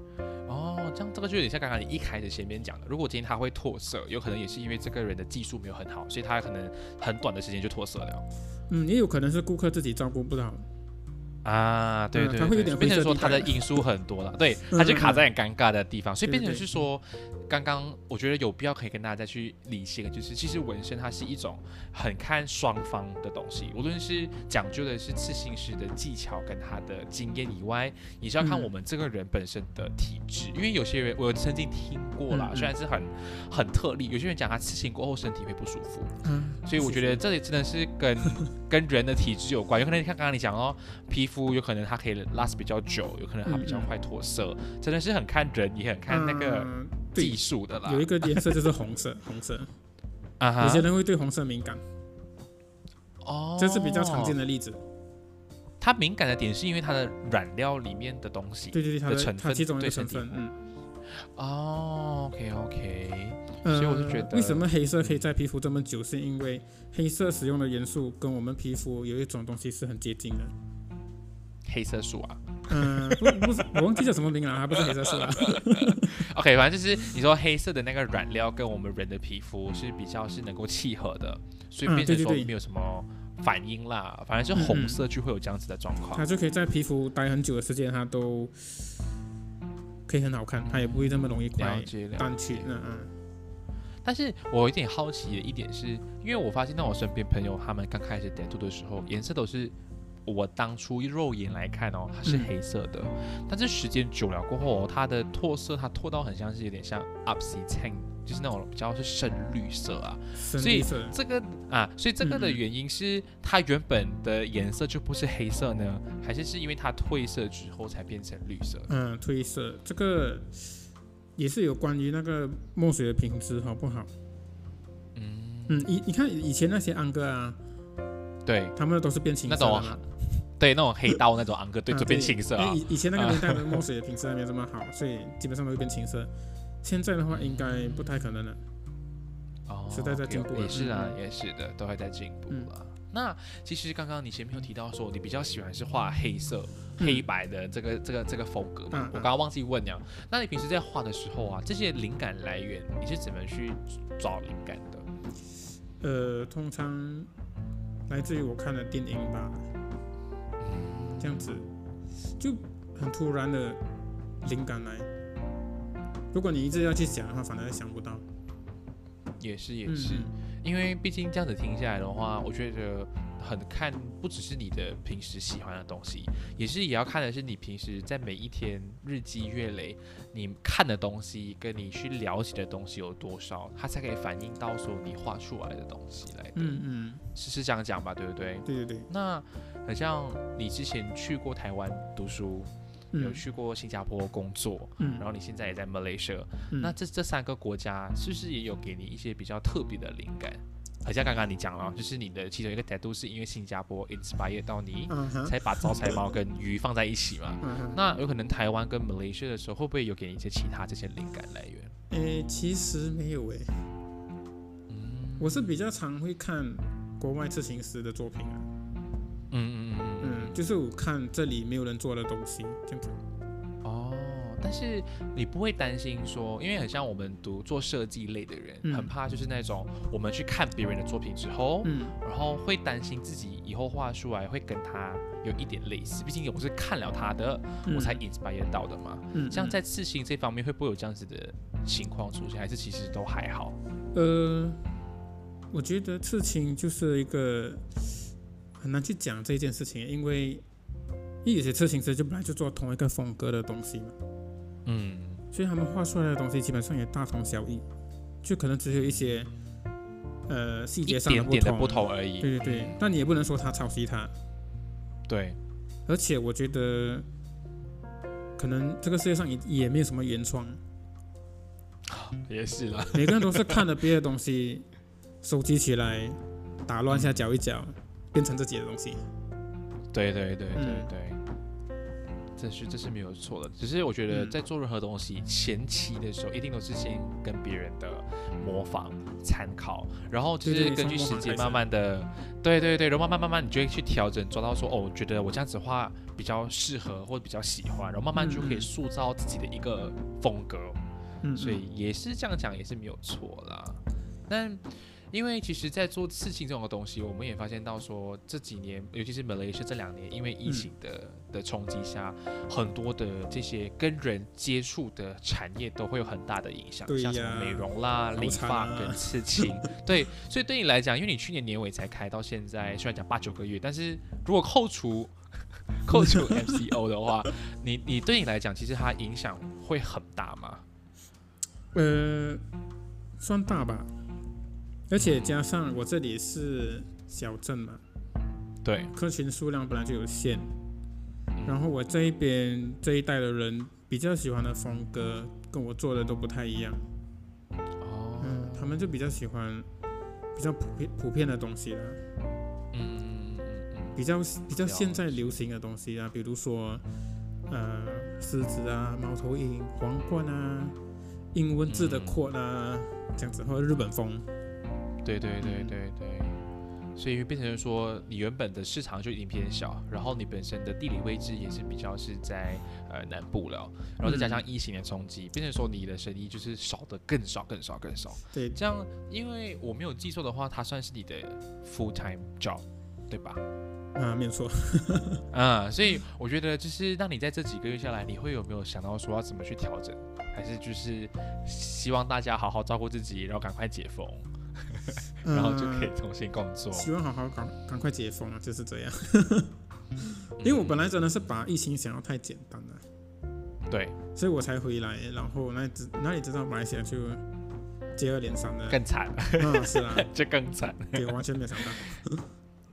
哦，这样这个就有点像刚刚你一开始前面讲的，如果今天他会脱色，有可能也是因为这个人的技术没有很好，所以他可能很短的时间就脱色了。嗯，也有可能是顾客自己照顾不好。啊，对对对，变成说他的因素很多了，对，他就卡在很尴尬的地方，所以变成是说，刚刚我觉得有必要可以跟大家再去理清，就是其实纹身它是一种很看双方的东西，无论是讲究的是刺青师的技巧跟他的经验以外，也是要看我们这个人本身的体质，因为有些人我曾经听过啦，虽然是很很特例，有些人讲他刺青过后身体会不舒服，嗯，所以我觉得这里真的是跟 跟人的体质有关，有可能你看刚刚你讲哦，皮肤。有可能它可以 last 比较久，有可能它比较快脱色，真的是很看人，也很看那个技术的啦。有一个颜色就是红色，红色 啊，有些人会对红色敏感，哦，这是比较常见的例子。它敏感的点是因为它的染料里面的东西，对对对，它的成分，其中的成分，嗯，哦，OK OK，所以我就觉得为什么黑色可以在皮肤这么久，是因为黑色使用的元素跟我们皮肤有一种东西是很接近的。黑色素啊，嗯，不不是，我忘记叫什么名了，还不是黑色素啊。OK，反正就是你说黑色的那个染料跟我们人的皮肤是比较是能够契合的，所以变成说没有什么反应啦。反正是红色就会有这样子的状况，它就可以在皮肤待很久的时间，它都可以很好看，它也不会那么容易快淡去。嗯嗯。但是我有点好奇的一点是，因为我发现到我身边朋友他们刚开始点涂的时候，颜色都是。我当初肉眼来看哦，它是黑色的，但是时间久了过后，它的脱色，它脱到很像是有点像 upsy 就是那种比较是深绿色啊。所以这个啊，所以这个的原因是它原本的颜色就不是黑色呢，还是是因为它褪色之后才变成绿色？嗯，褪色这个也是有关于那个墨水的品质好不好？嗯嗯，以你看以前那些安哥啊，对他们都是变青色的。对，那种黑刀那种昂哥，对，就变青色啊。以以前那个 年代的墨水的品质还没有这么好，所以基本上都会变青色。现在的话，应该不太可能了。哦，时代在进步也是啊，嗯也是的，都会在进步嗯了。那其实刚刚你前面有提到说，你比较喜欢是画黑色、嗯黑白的这个这个这个风格嘛？嗯嗯我刚刚忘记问你啊，那你平时在画的时候啊，这些灵感来源你是怎么去找灵感的？呃，通常来自于我看的电影吧，嗯，这样子就很突然的灵感来。如果你一直要去想的话，反而想不到。也是也嗯是，因为毕竟这样子听下来的话，我觉得很看不只是你的平时喜欢的东西，也是也要看的是你平时在每一天日积月累，你看的东西跟你去了解的东西有多少，它才可以反映到说你画出来的东西来的。嗯嗯，是是这样讲吧，对不对？对对对，那很像你之前去过台湾读书，有嗯去过新加坡工作，嗯然后你现在也在 Malaysia，、嗯那这这三个国家是不是也有给你一些比较特别的灵感？好像刚刚你讲了，就是你的其中一个 tattoo 是因为新加坡 inspire 到你，才把招财猫跟鱼放在一起嘛。那有可能台湾跟 Malaysia 的时候，会不会有给你一些其他这些灵感来源？诶，其实没有诶，嗯我是比较常会看国外刺青师的作品啊，嗯嗯嗯嗯嗯，就是我看这里没有人做的东西，这样子。哦，但是你不会担心说，因为很像我们读做设计类的人，嗯很怕就是那种我们去看别人的作品之后，嗯然后会担心自己以后画出来会跟他有一点类似，毕竟我是看了他的，嗯我才 inspire 到的嘛。嗯，像在刺青这方面，会不会有这样子的情况出现？还是其实都还好？呃，我觉得刺青就是一个很难去讲这件事情，因为因为有些刺青师就本来就做同一个风格的东西嘛，嗯，所以他们画出来的东西基本上也大同小异，就可能只有一些呃细节上的不同。点点的不同而已。对对对，但你也不能说他抄袭他，对，而且我觉得可能这个世界上也也没有什么原创，也是了。每个人都是看了别的东西，收集起来，打乱一下搅一搅，变成自己的东西。对对对对嗯对，这是这是没有错的。只是我觉得嗯在做任何东西前期的时候，一定都是先跟别人的模仿、参考，然后就是根据时间慢慢的，对对对，然后慢慢慢慢你就会去调整，抓到说哦，我觉得我这样子画比较适合或者比较喜欢，然后慢慢就可以塑造自己的一个风格。嗯，所以也是这样讲也是没有错啦。但因为其实，在做刺青这种的东西，我们也发现到说这几年，尤其是马来西亚这两年，因为疫情的、的冲击下，很多的这些跟人接触的产业都会有很大的影响，像什么美容啦、理发跟 刺青。对，所以对你来讲，因为你去年年尾才开到现在，虽然讲八九个月，但是如果扣除扣除 MCO 的话，你你对你来讲，其实它影响会很大吗？呃，算大吧。而且加上我这里是小镇嘛，对，客群数量本来就有限，嗯。然后我这一边这一代的人比较喜欢的风格跟我做的都不太一样，哦，嗯，他们就比较喜欢比较普遍普遍的东西啦，嗯比较比较现在流行的东西啊，比如说呃狮子啊、猫头鹰、皇冠啊、英文字的嗯。quote 啊，这样子或者日本风，嗯，对对对对对，所以变成说你原本的市场就已经偏小，然后你本身的地理位置也是比较是在呃南部了，然后再加上疫情的冲击，变成说你的生意就是少的更少更少更少。对，这样，因为我没有记错的话，它算是你的 full time job，对吧？啊，没有错。啊、所以我觉得就是让你在这几个月下来，你会有没有想到说要怎么去调整，还是就是希望大家好好照顾自己，然后赶快解封，然后就可以嗯重新工作。希望好好赶赶快解封啊，就是这样。因为我本来真的是把疫情想要太简单了，对所以我才回来，然后那知哪里知道马来西亚就接二连三的，更惨，嗯，是啊，就更惨。对，完全没有想到。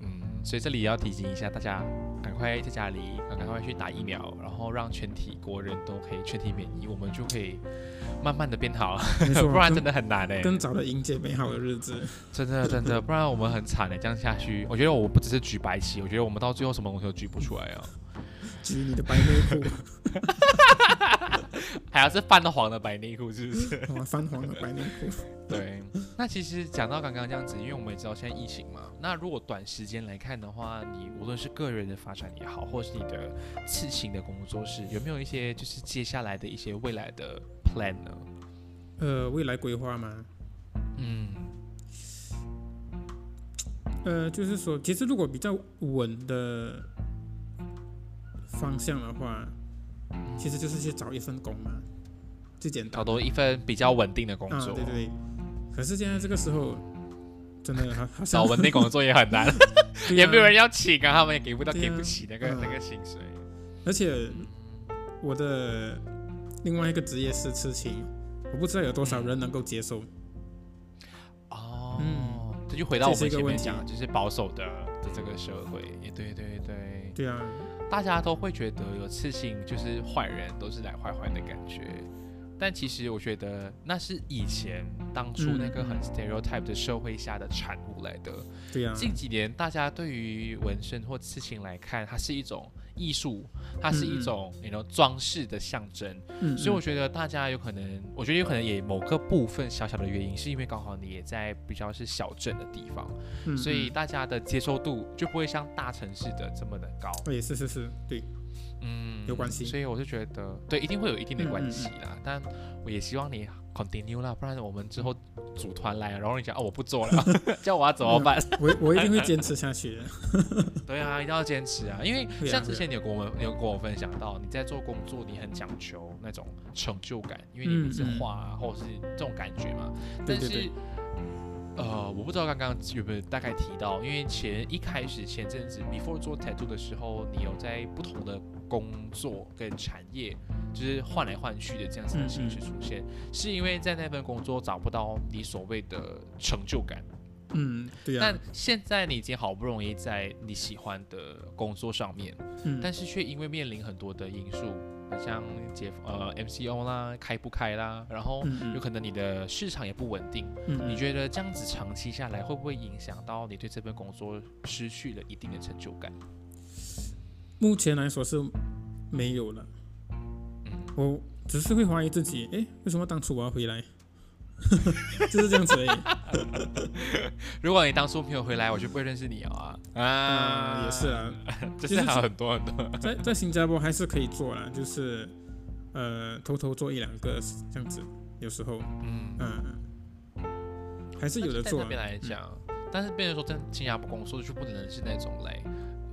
嗯，所以这里也要提醒一下大家，赶快在家里赶快去打疫苗，然后让全体国人都可以全体免疫，我们就可以慢慢的变好，不然真的很难哎、更早的迎接美好的日子。真的真的，不然我们很惨的，这样下去，我觉得我不只是举白旗，我觉得我们到最后什么东西都举不出来啊。举你的白内裤，还要是泛黄的白内裤，是不是？泛黄的白内裤。对，那其实讲到刚刚这样子，因为我们也知道现在疫情嘛，那如果短时间来看的话，你无论是个人的发展也好，或是你的刺青的工作室，有没有一些就是接下来的一些未来的 plan 呢？呃，未来规划吗？嗯，呃，就是说，其实如果比较稳的方向的话，其实就是去找一份工嘛，最简单，找到一份比较稳定的工作。对对对。可是现在这个时候，真的好找稳定工作也很难，也没有人要请啊，他们也给不到，给不起那个那个薪水。而且我的另外一个职业是刺青，我不知道有多少人能够接受。哦，嗯，这就回到我们前面讲，就是保守的的这个社会，也对对对。对啊，大家都会觉得有刺青就是坏人，都是来坏坏的感觉。但其实我觉得那是以前当初那个很 stereotype 的社会下的产物来的。对呀。近几年大家对于纹身或刺青来看，它是一种艺术，它是一种那种装饰的象征。嗯。所以我觉得大家有可能，我觉得有可能也某个部分小小的原因，是因为刚好你也在比较是小镇的地方，所以大家的接受度就不会像大城市的这么的高。对，是是是，对。嗯，有关系，所以我就觉得，对，一定会有一定的关系啦。但我也希望你 continue 啦，不然我们之后组团来，然后你讲哦，我不做了，叫我要怎么办？我我一定会坚持下去的。对啊，一定要坚持啊，因为像之前你有跟我们有跟我分享到，你在做工作，你很讲求那种成就感，因为你不是画啊，或者是这种感觉嘛。但是。呃，我不知道刚刚有没有大概提到，因为前一开始前阵子 before 做 tattoo 的时候，你有在不同的工作跟产业，就是换来换去的这样子的形式出现，是因为在那份工作找不到你所谓的成就感。嗯，对啊。但现在你已经好不容易在你喜欢的工作上面，嗯，但是却因为面临很多的因素。像解呃 MCO 啦，开不开啦，然后有可能你的市场也不稳定。你觉得这样子长期下来会不会影响到你对这份工作失去了一定的成就感？目前来说是没有了。嗯我只是会怀疑自己，哎，为什么当初我要回来？就是这样子而已。如果你当初没有回来，我就不会认识你啊。啊，也是啊，其实还有很多很多。在在新加坡还是可以做啦，就是呃偷偷做一两个这样子，有时候嗯嗯，还是有的做。那边来讲，但是变成说在新加坡工作就不能是那种来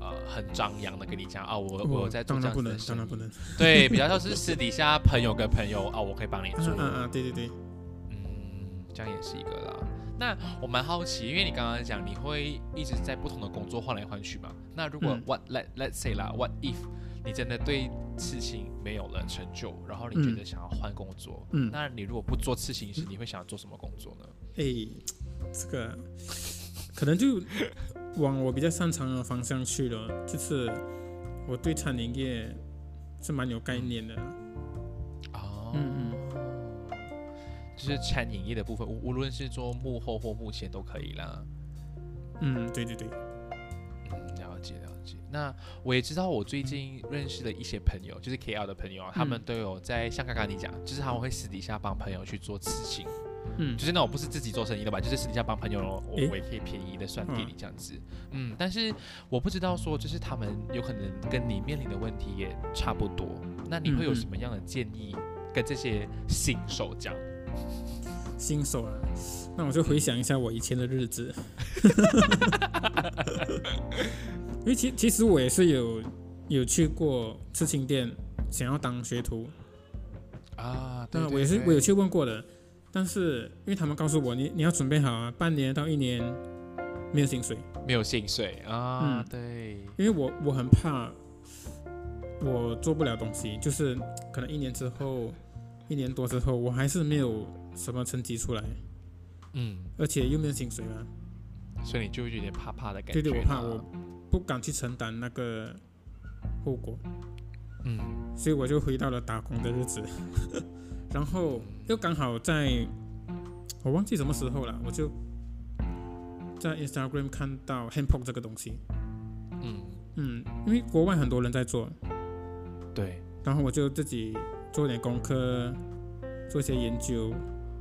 呃很张扬的跟你讲啊，我我在做这样子的当然不能。对，比较像是私底下朋友跟朋友啊，我可以帮你做。嗯嗯，对对对。这样也是一个啦。那我蛮好奇，因为你刚刚讲你会一直在不同的工作换来换去嘛。那如果 what let let's say 啦，what if 你真的对刺青没有了成就，然后你觉得想要换工作，嗯，那你如果不做刺青时，你会想要做什么工作呢？诶，这个 可能就往我比较擅长的方向去了，就是我对餐饮业是蛮有概念的。就是餐饮业的部分，无无论是做幕后或幕前都可以啦。嗯，对对对，嗯，了解了解。那我也知道，我最近认识的一些朋友，就是 KL 的朋友啊，他们都有在像刚刚你讲，就是他们会私底下帮朋友去做刺青。嗯，就是那种不是自己做生意的吧，就是私底下帮朋友，我也可以便宜的算给你这样子。嗯，但是我不知道说，就是他们有可能跟你面临的问题也差不多。那你会有什么样的建议跟这些新手讲？新手啊，那我就回想一下我以前的日子，因为其其实我也是有有去过刺青店，想要当学徒。啊，对，我也是我有去问过的，但是因为他们告诉我，你你要准备好啊，半年到一年没有薪水，没有薪水啊，嗯，对，因为我我很怕我做不了东西，就是可能一年之后。一年多之后，我还是没有什么成绩出来，嗯，而且又没有薪水嘛，所以你就有点怕怕的感觉。对对，我怕，我不敢去承担那个后果，嗯，所以我就回到了打工的日子，然后又刚好在，我忘记什么时候了，我就在 Instagram 看到 h a n d p o k 这个东西，嗯。嗯，因为国外很多人在做，对，然后我就自己。做点功课，做一些研究，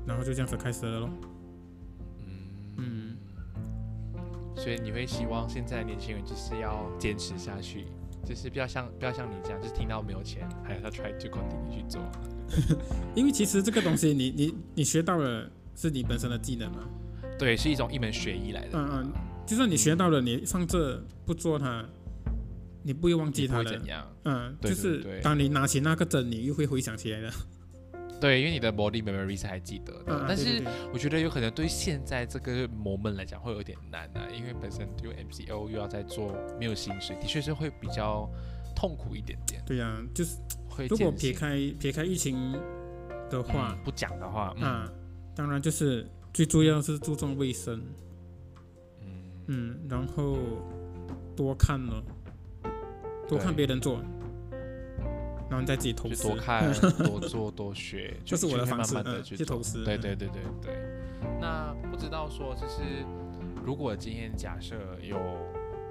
然后就这样子开始了咯。嗯，所以你会希望现在年轻人就是要坚持下去，就是不要像不要像你这样，就是听到没有钱还要 try to continue 去做。因为其实这个东西，你你你学到了是你本身的技能嘛？对，是一种一门学艺来的。嗯嗯，就算你学到了，你上这不做它，你不会忘记它的。怎样？嗯，就是当你拿起那个针，你又会回想起来的。对，因为你的 body memory 是还记得的，但是我觉得有可能对现在这个 moment 来讲会有点难啊，因为本身有 MCO 又要在做，没有薪水，的确是会比较痛苦一点点。对呀，就是如果撇开撇开疫情的话，不讲的话，啊，当然就是最重要是注重卫生，嗯。嗯，然后多看了，多看别人做。然后再自己投资，多看、多做、多学，就是我的方式，去投资。对对对对对。那不知道说，就是如果今天假设有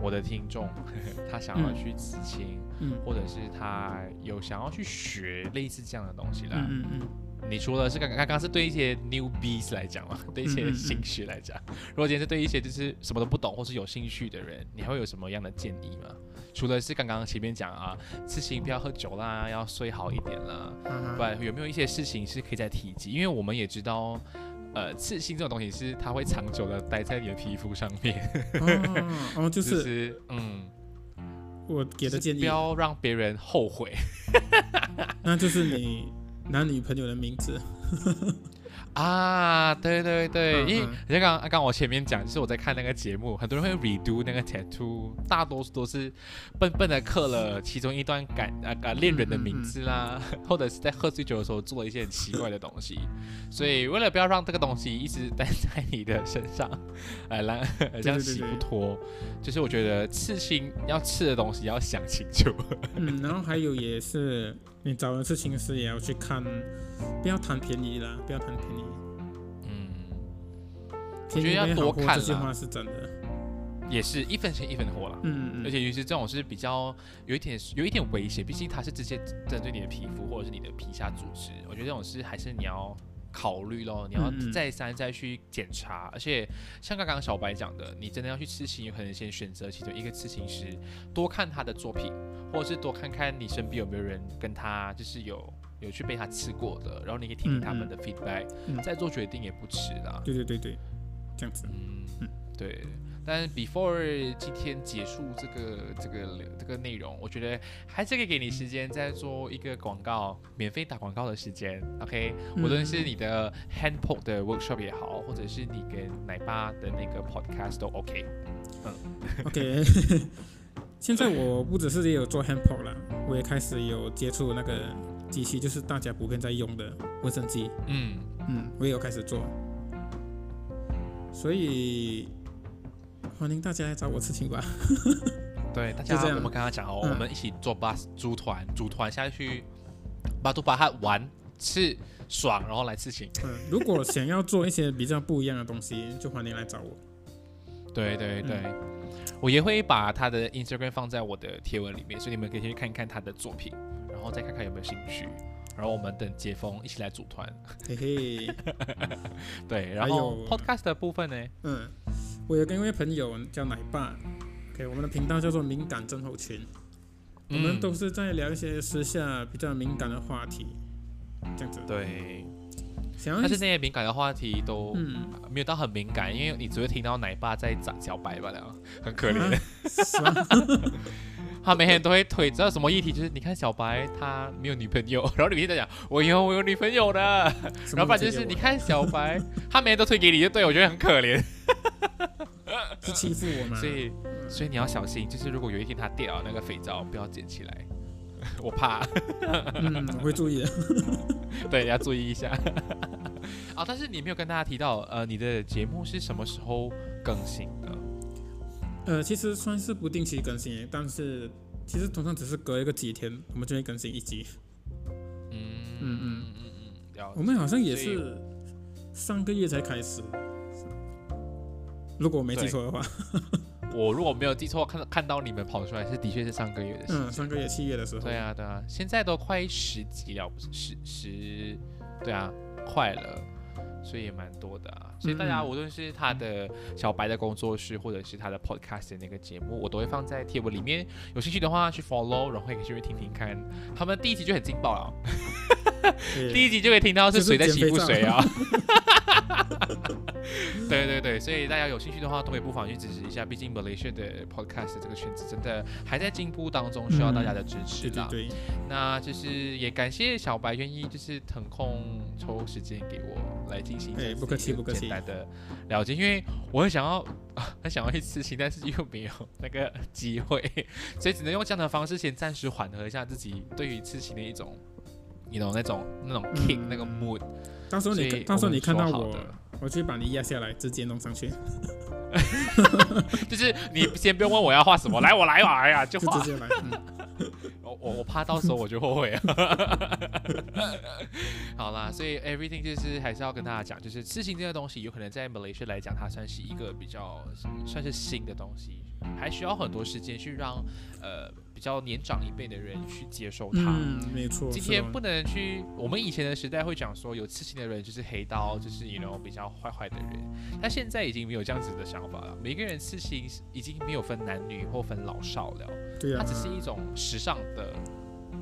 我的听众，他想要去刺青，或者是他有想要去学类似这样的东西啦，嗯嗯。你除了是刚刚刚是对一些 newbies 来讲嘛，对一些新学来讲，如果今天是对一些就是什么都不懂或是有兴趣的人，你还会有什么样的建议吗？除了是刚刚前面讲啊，刺青不要喝酒啦，要睡好一点啦，不有没有一些事情是可以再提及？因为我们也知道，呃，刺青这种东西是它会长久的待在你的皮肤上面，哦，就是嗯，我给的建议不要让别人后悔，那就是你男女朋友的名字。啊，对对对，因为人家刚刚刚我前面讲，就是我在看那个节目，很多人会 redo 那个 tattoo，大多数都是笨笨的刻了其中一段感啊啊恋人的名字啦，或者是在喝醉酒的时候做了一些很奇怪的东西，所以为了不要让这个东西一直待在你的身上，哎，让这样洗不脱，就是我觉得刺青要刺的东西要想清楚。嗯，然后还有也是你找人事情时也要去看。不要贪便宜啦，不要贪便宜。嗯，我觉得要多看这句话是真的，也是一分钱一分货了。嗯嗯，而且尤其是这种是比较有一点有一点危险，毕竟它是直接针对你的皮肤或者是你的皮下组织。我觉得这种事还是你要考虑咯，你要再三再去检查。而且像刚刚小白讲的，你真的要去刺青，有可能先选择其中一个刺青师，多看他的作品，或者是多看看你身边有没有人跟他就是有。有去被他吃过的，然后你可以听听他们的 feedback，再做决定也不迟啦。对对对对，这样子。嗯嗯，对。但是 before 今天结束这个这个这个内容，我觉得还是可以给你时间再做一个广告，免费打广告的时间。OK，无论是你的 hand poke 的 workshop 也好，或者是你跟奶爸的那个 podcast 都 OK。嗯，OK。现在我不只是也有做 hand poke 了，我也开始有接触那个。机器就是大家普遍在用的卫生机，嗯嗯，我也有开始做，所以欢迎大家来找我吃青吧。对，大家我们刚刚讲哦，我们一起做 bus 组团，组团下去，把都把它玩吃爽，然后来吃青。嗯，如果想要做一些比较不一样的东西，就欢迎来找我。对对对，我也会把他的 Instagram 放在我的贴文里面，所以你们可以先去看一看他的作品。然后再看看有没有兴趣，然后我们等解封一起来组团。嘿嘿，对，然后 podcast 的部分呢？嗯，我有跟一位朋友叫奶爸，OK，我们的频道叫做敏感症候群，我们都是在聊一些私下比较敏感的话题，这样子。对，但是那些敏感的话题都没有到很敏感，因为你只会听到奶爸在讲小白罢了，很可怜。他每天都会推，知道什么议题？就是你看小白他没有女朋友，然后你天在讲我有我有女朋友的，然后反正就是你看小白，他每天都推给你，就对我觉得很可怜，是欺负我吗？所以所以你要小心，就是如果有一天他掉了那个肥皂，不要捡起来，我怕。嗯，我会注意的。对，要注意一下。啊，但是你没有跟大家提到，呃，你的节目是什么时候更新的？呃，其实算是不定期更新，但是其实通常只是隔一个几天，我们就会更新一集。嗯嗯嗯嗯嗯，我们好像也是上个月才开始，如果我没记错的话。我如果没有记错，看到看到你们跑出来是的确是上个月的事。嗯，上个月七月的时候。对啊，对啊，现在都快十集了，不是十十，对啊，快了。所以也蛮多的啊，所以大家无论是他的小白的工作室，或者是他的 podcast 的那个节目，我都会放在贴文里面。有兴趣的话去 follow，然后也可以去听听看。他们第一集就很劲爆了，第一集就可以听到是谁在欺负谁啊。对对对，所以大家有兴趣的话，都可以不妨去支持一下。毕竟 Malaysia 的 podcast 这个圈子真的还在进步当中，需要大家的支持啦。对对对。那就是也感谢小白愿意就是腾空抽时间给我来进行不客气不客气简单的了解，因为我很想要 很想要去刺青，但是又没有那个机会，所以只能用这样的方式先暂时缓和一下自己对于刺青的一种，你懂那种那种 kick 那个 mood。到时候你到时候你看到我，我去把你压下来，直接弄上去。就是你先不用问我要画什么，来我来吧，哎呀，就直接来。我我我怕到时候我就后悔了。好啦，所以 everything 就是还是要跟大家讲，就是刺青这个东西，有可能在 Malaysia 来讲，它算是一个比较算是新的东西，还需要很多时间去让呃。比较年长一辈的人去接受它，嗯，没错。今天不能去，我们以前的时代会讲说，有刺青的人就是黑刀，就是你 know 比较坏坏的人。但现在已经没有这样子的想法了，每个人刺青已经没有分男女或分老少了，对啊，它只是一种时尚的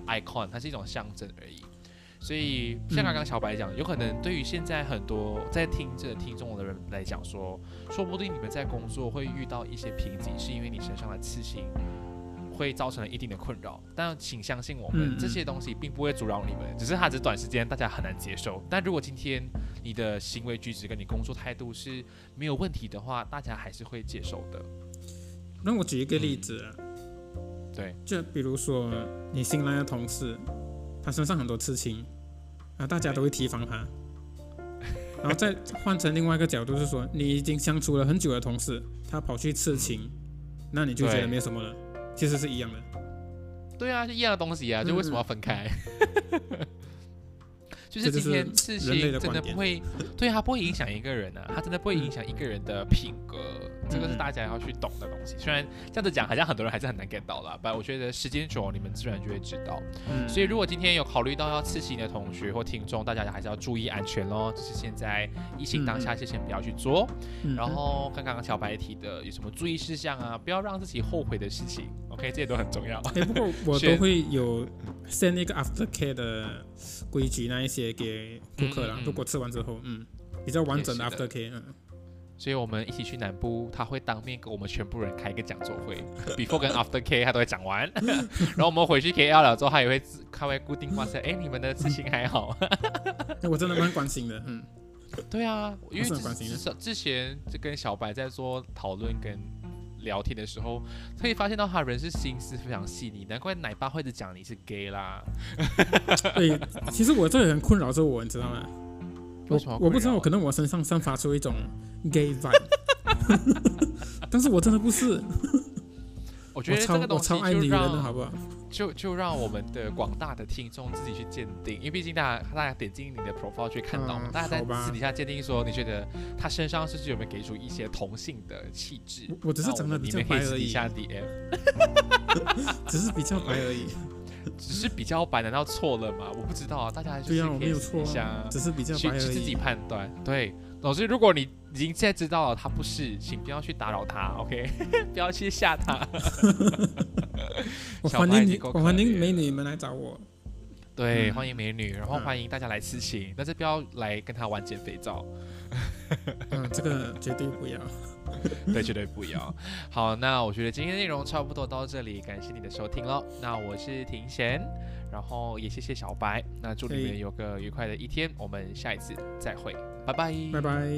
icon，它是一种象征而已。所以像刚刚小白讲，有可能对于现在很多在听这听众的人来讲说，说不定你们在工作会遇到一些瓶颈，是因为你身上的刺青。会造成一定的困扰，但请相信我们，这些东西并不会阻扰你们，只是它只短时间大家很难接受。但如果今天你的行为举止跟你工作态度是没有问题的话，大家还是会接受的。那我举一个例子，对，就比如说你新来的同事，他身上很多刺青，啊，大家都会提防他。然后再换成另外一个角度是说，你已经相处了很久的同事，他跑去刺青，那你就觉得没什么了。其实是一样的，对啊，是一样的东西啊，就为什么要分开？就是今天刺青真的不会，对啊不会影响一个人啊，它真的不会影响一个人的品格，这个是大家要去懂的东西。虽然这样子讲，好像很多人还是很难 get 到了，但我觉得时间久，你们自然就会知道。所以如果今天有考虑到要刺青的同学或听众，大家还是要注意安全喽。就是现在疫情当下，就先不要去做。然后刚刚小白提的有什么注意事项啊？不要让自己后悔的事情。OK，这些都很重要。哎，不过 我都会有 send 那个 after care 的规矩那一些。给顾客了。如果吃完之后，嗯，比较完整的 after care，嗯，所以我们一起去南部，他会当面跟我们全部人开一个讲座会，before 跟 after care 他都会讲完，然后我们回去 KL 了之后，他也会他会固定发现，哎，你们的事情还好？我真的蛮关心的，嗯，对啊，因为之之前就跟小白在做讨论跟。聊天的时候，可以发现到他人是心思非常细腻，难怪奶爸会一直讲你是 gay 啦。对，其实我这个很困扰着我，你知道吗？为什么？我不知道，可能我身上散发出一种 gay vibe，但是我真的不是。我觉得这个东西就让，好不好？就就让我们的广大的听众自己去鉴定，因为毕竟大家大家点进你的 profile 去看到嘛，大家在私底下鉴定说，你觉得他身上是不是有没有给出一些同性的气质？我只是长得比较白而已。下 DM，只是比较白而已。只是比较白，难道错了吗？我不知道啊，大家就是可以试一下，只是比较白而已。自己判断。对，老师，如果你已经现在知道了他不是，请不要去打扰他，OK？不要去吓他。我欢迎你，我欢迎美女们来找我。对，欢迎美女，然后欢迎大家来刺青，但是不要来跟他玩减肥皂。嗯，这个绝对不要。对，绝对不要。好，那我觉得今天内容差不多到这里，感谢你的收听喽。那我是庭贤，然后也谢谢小白那祝你们有个愉快的一天我们下一次再会。拜拜。拜拜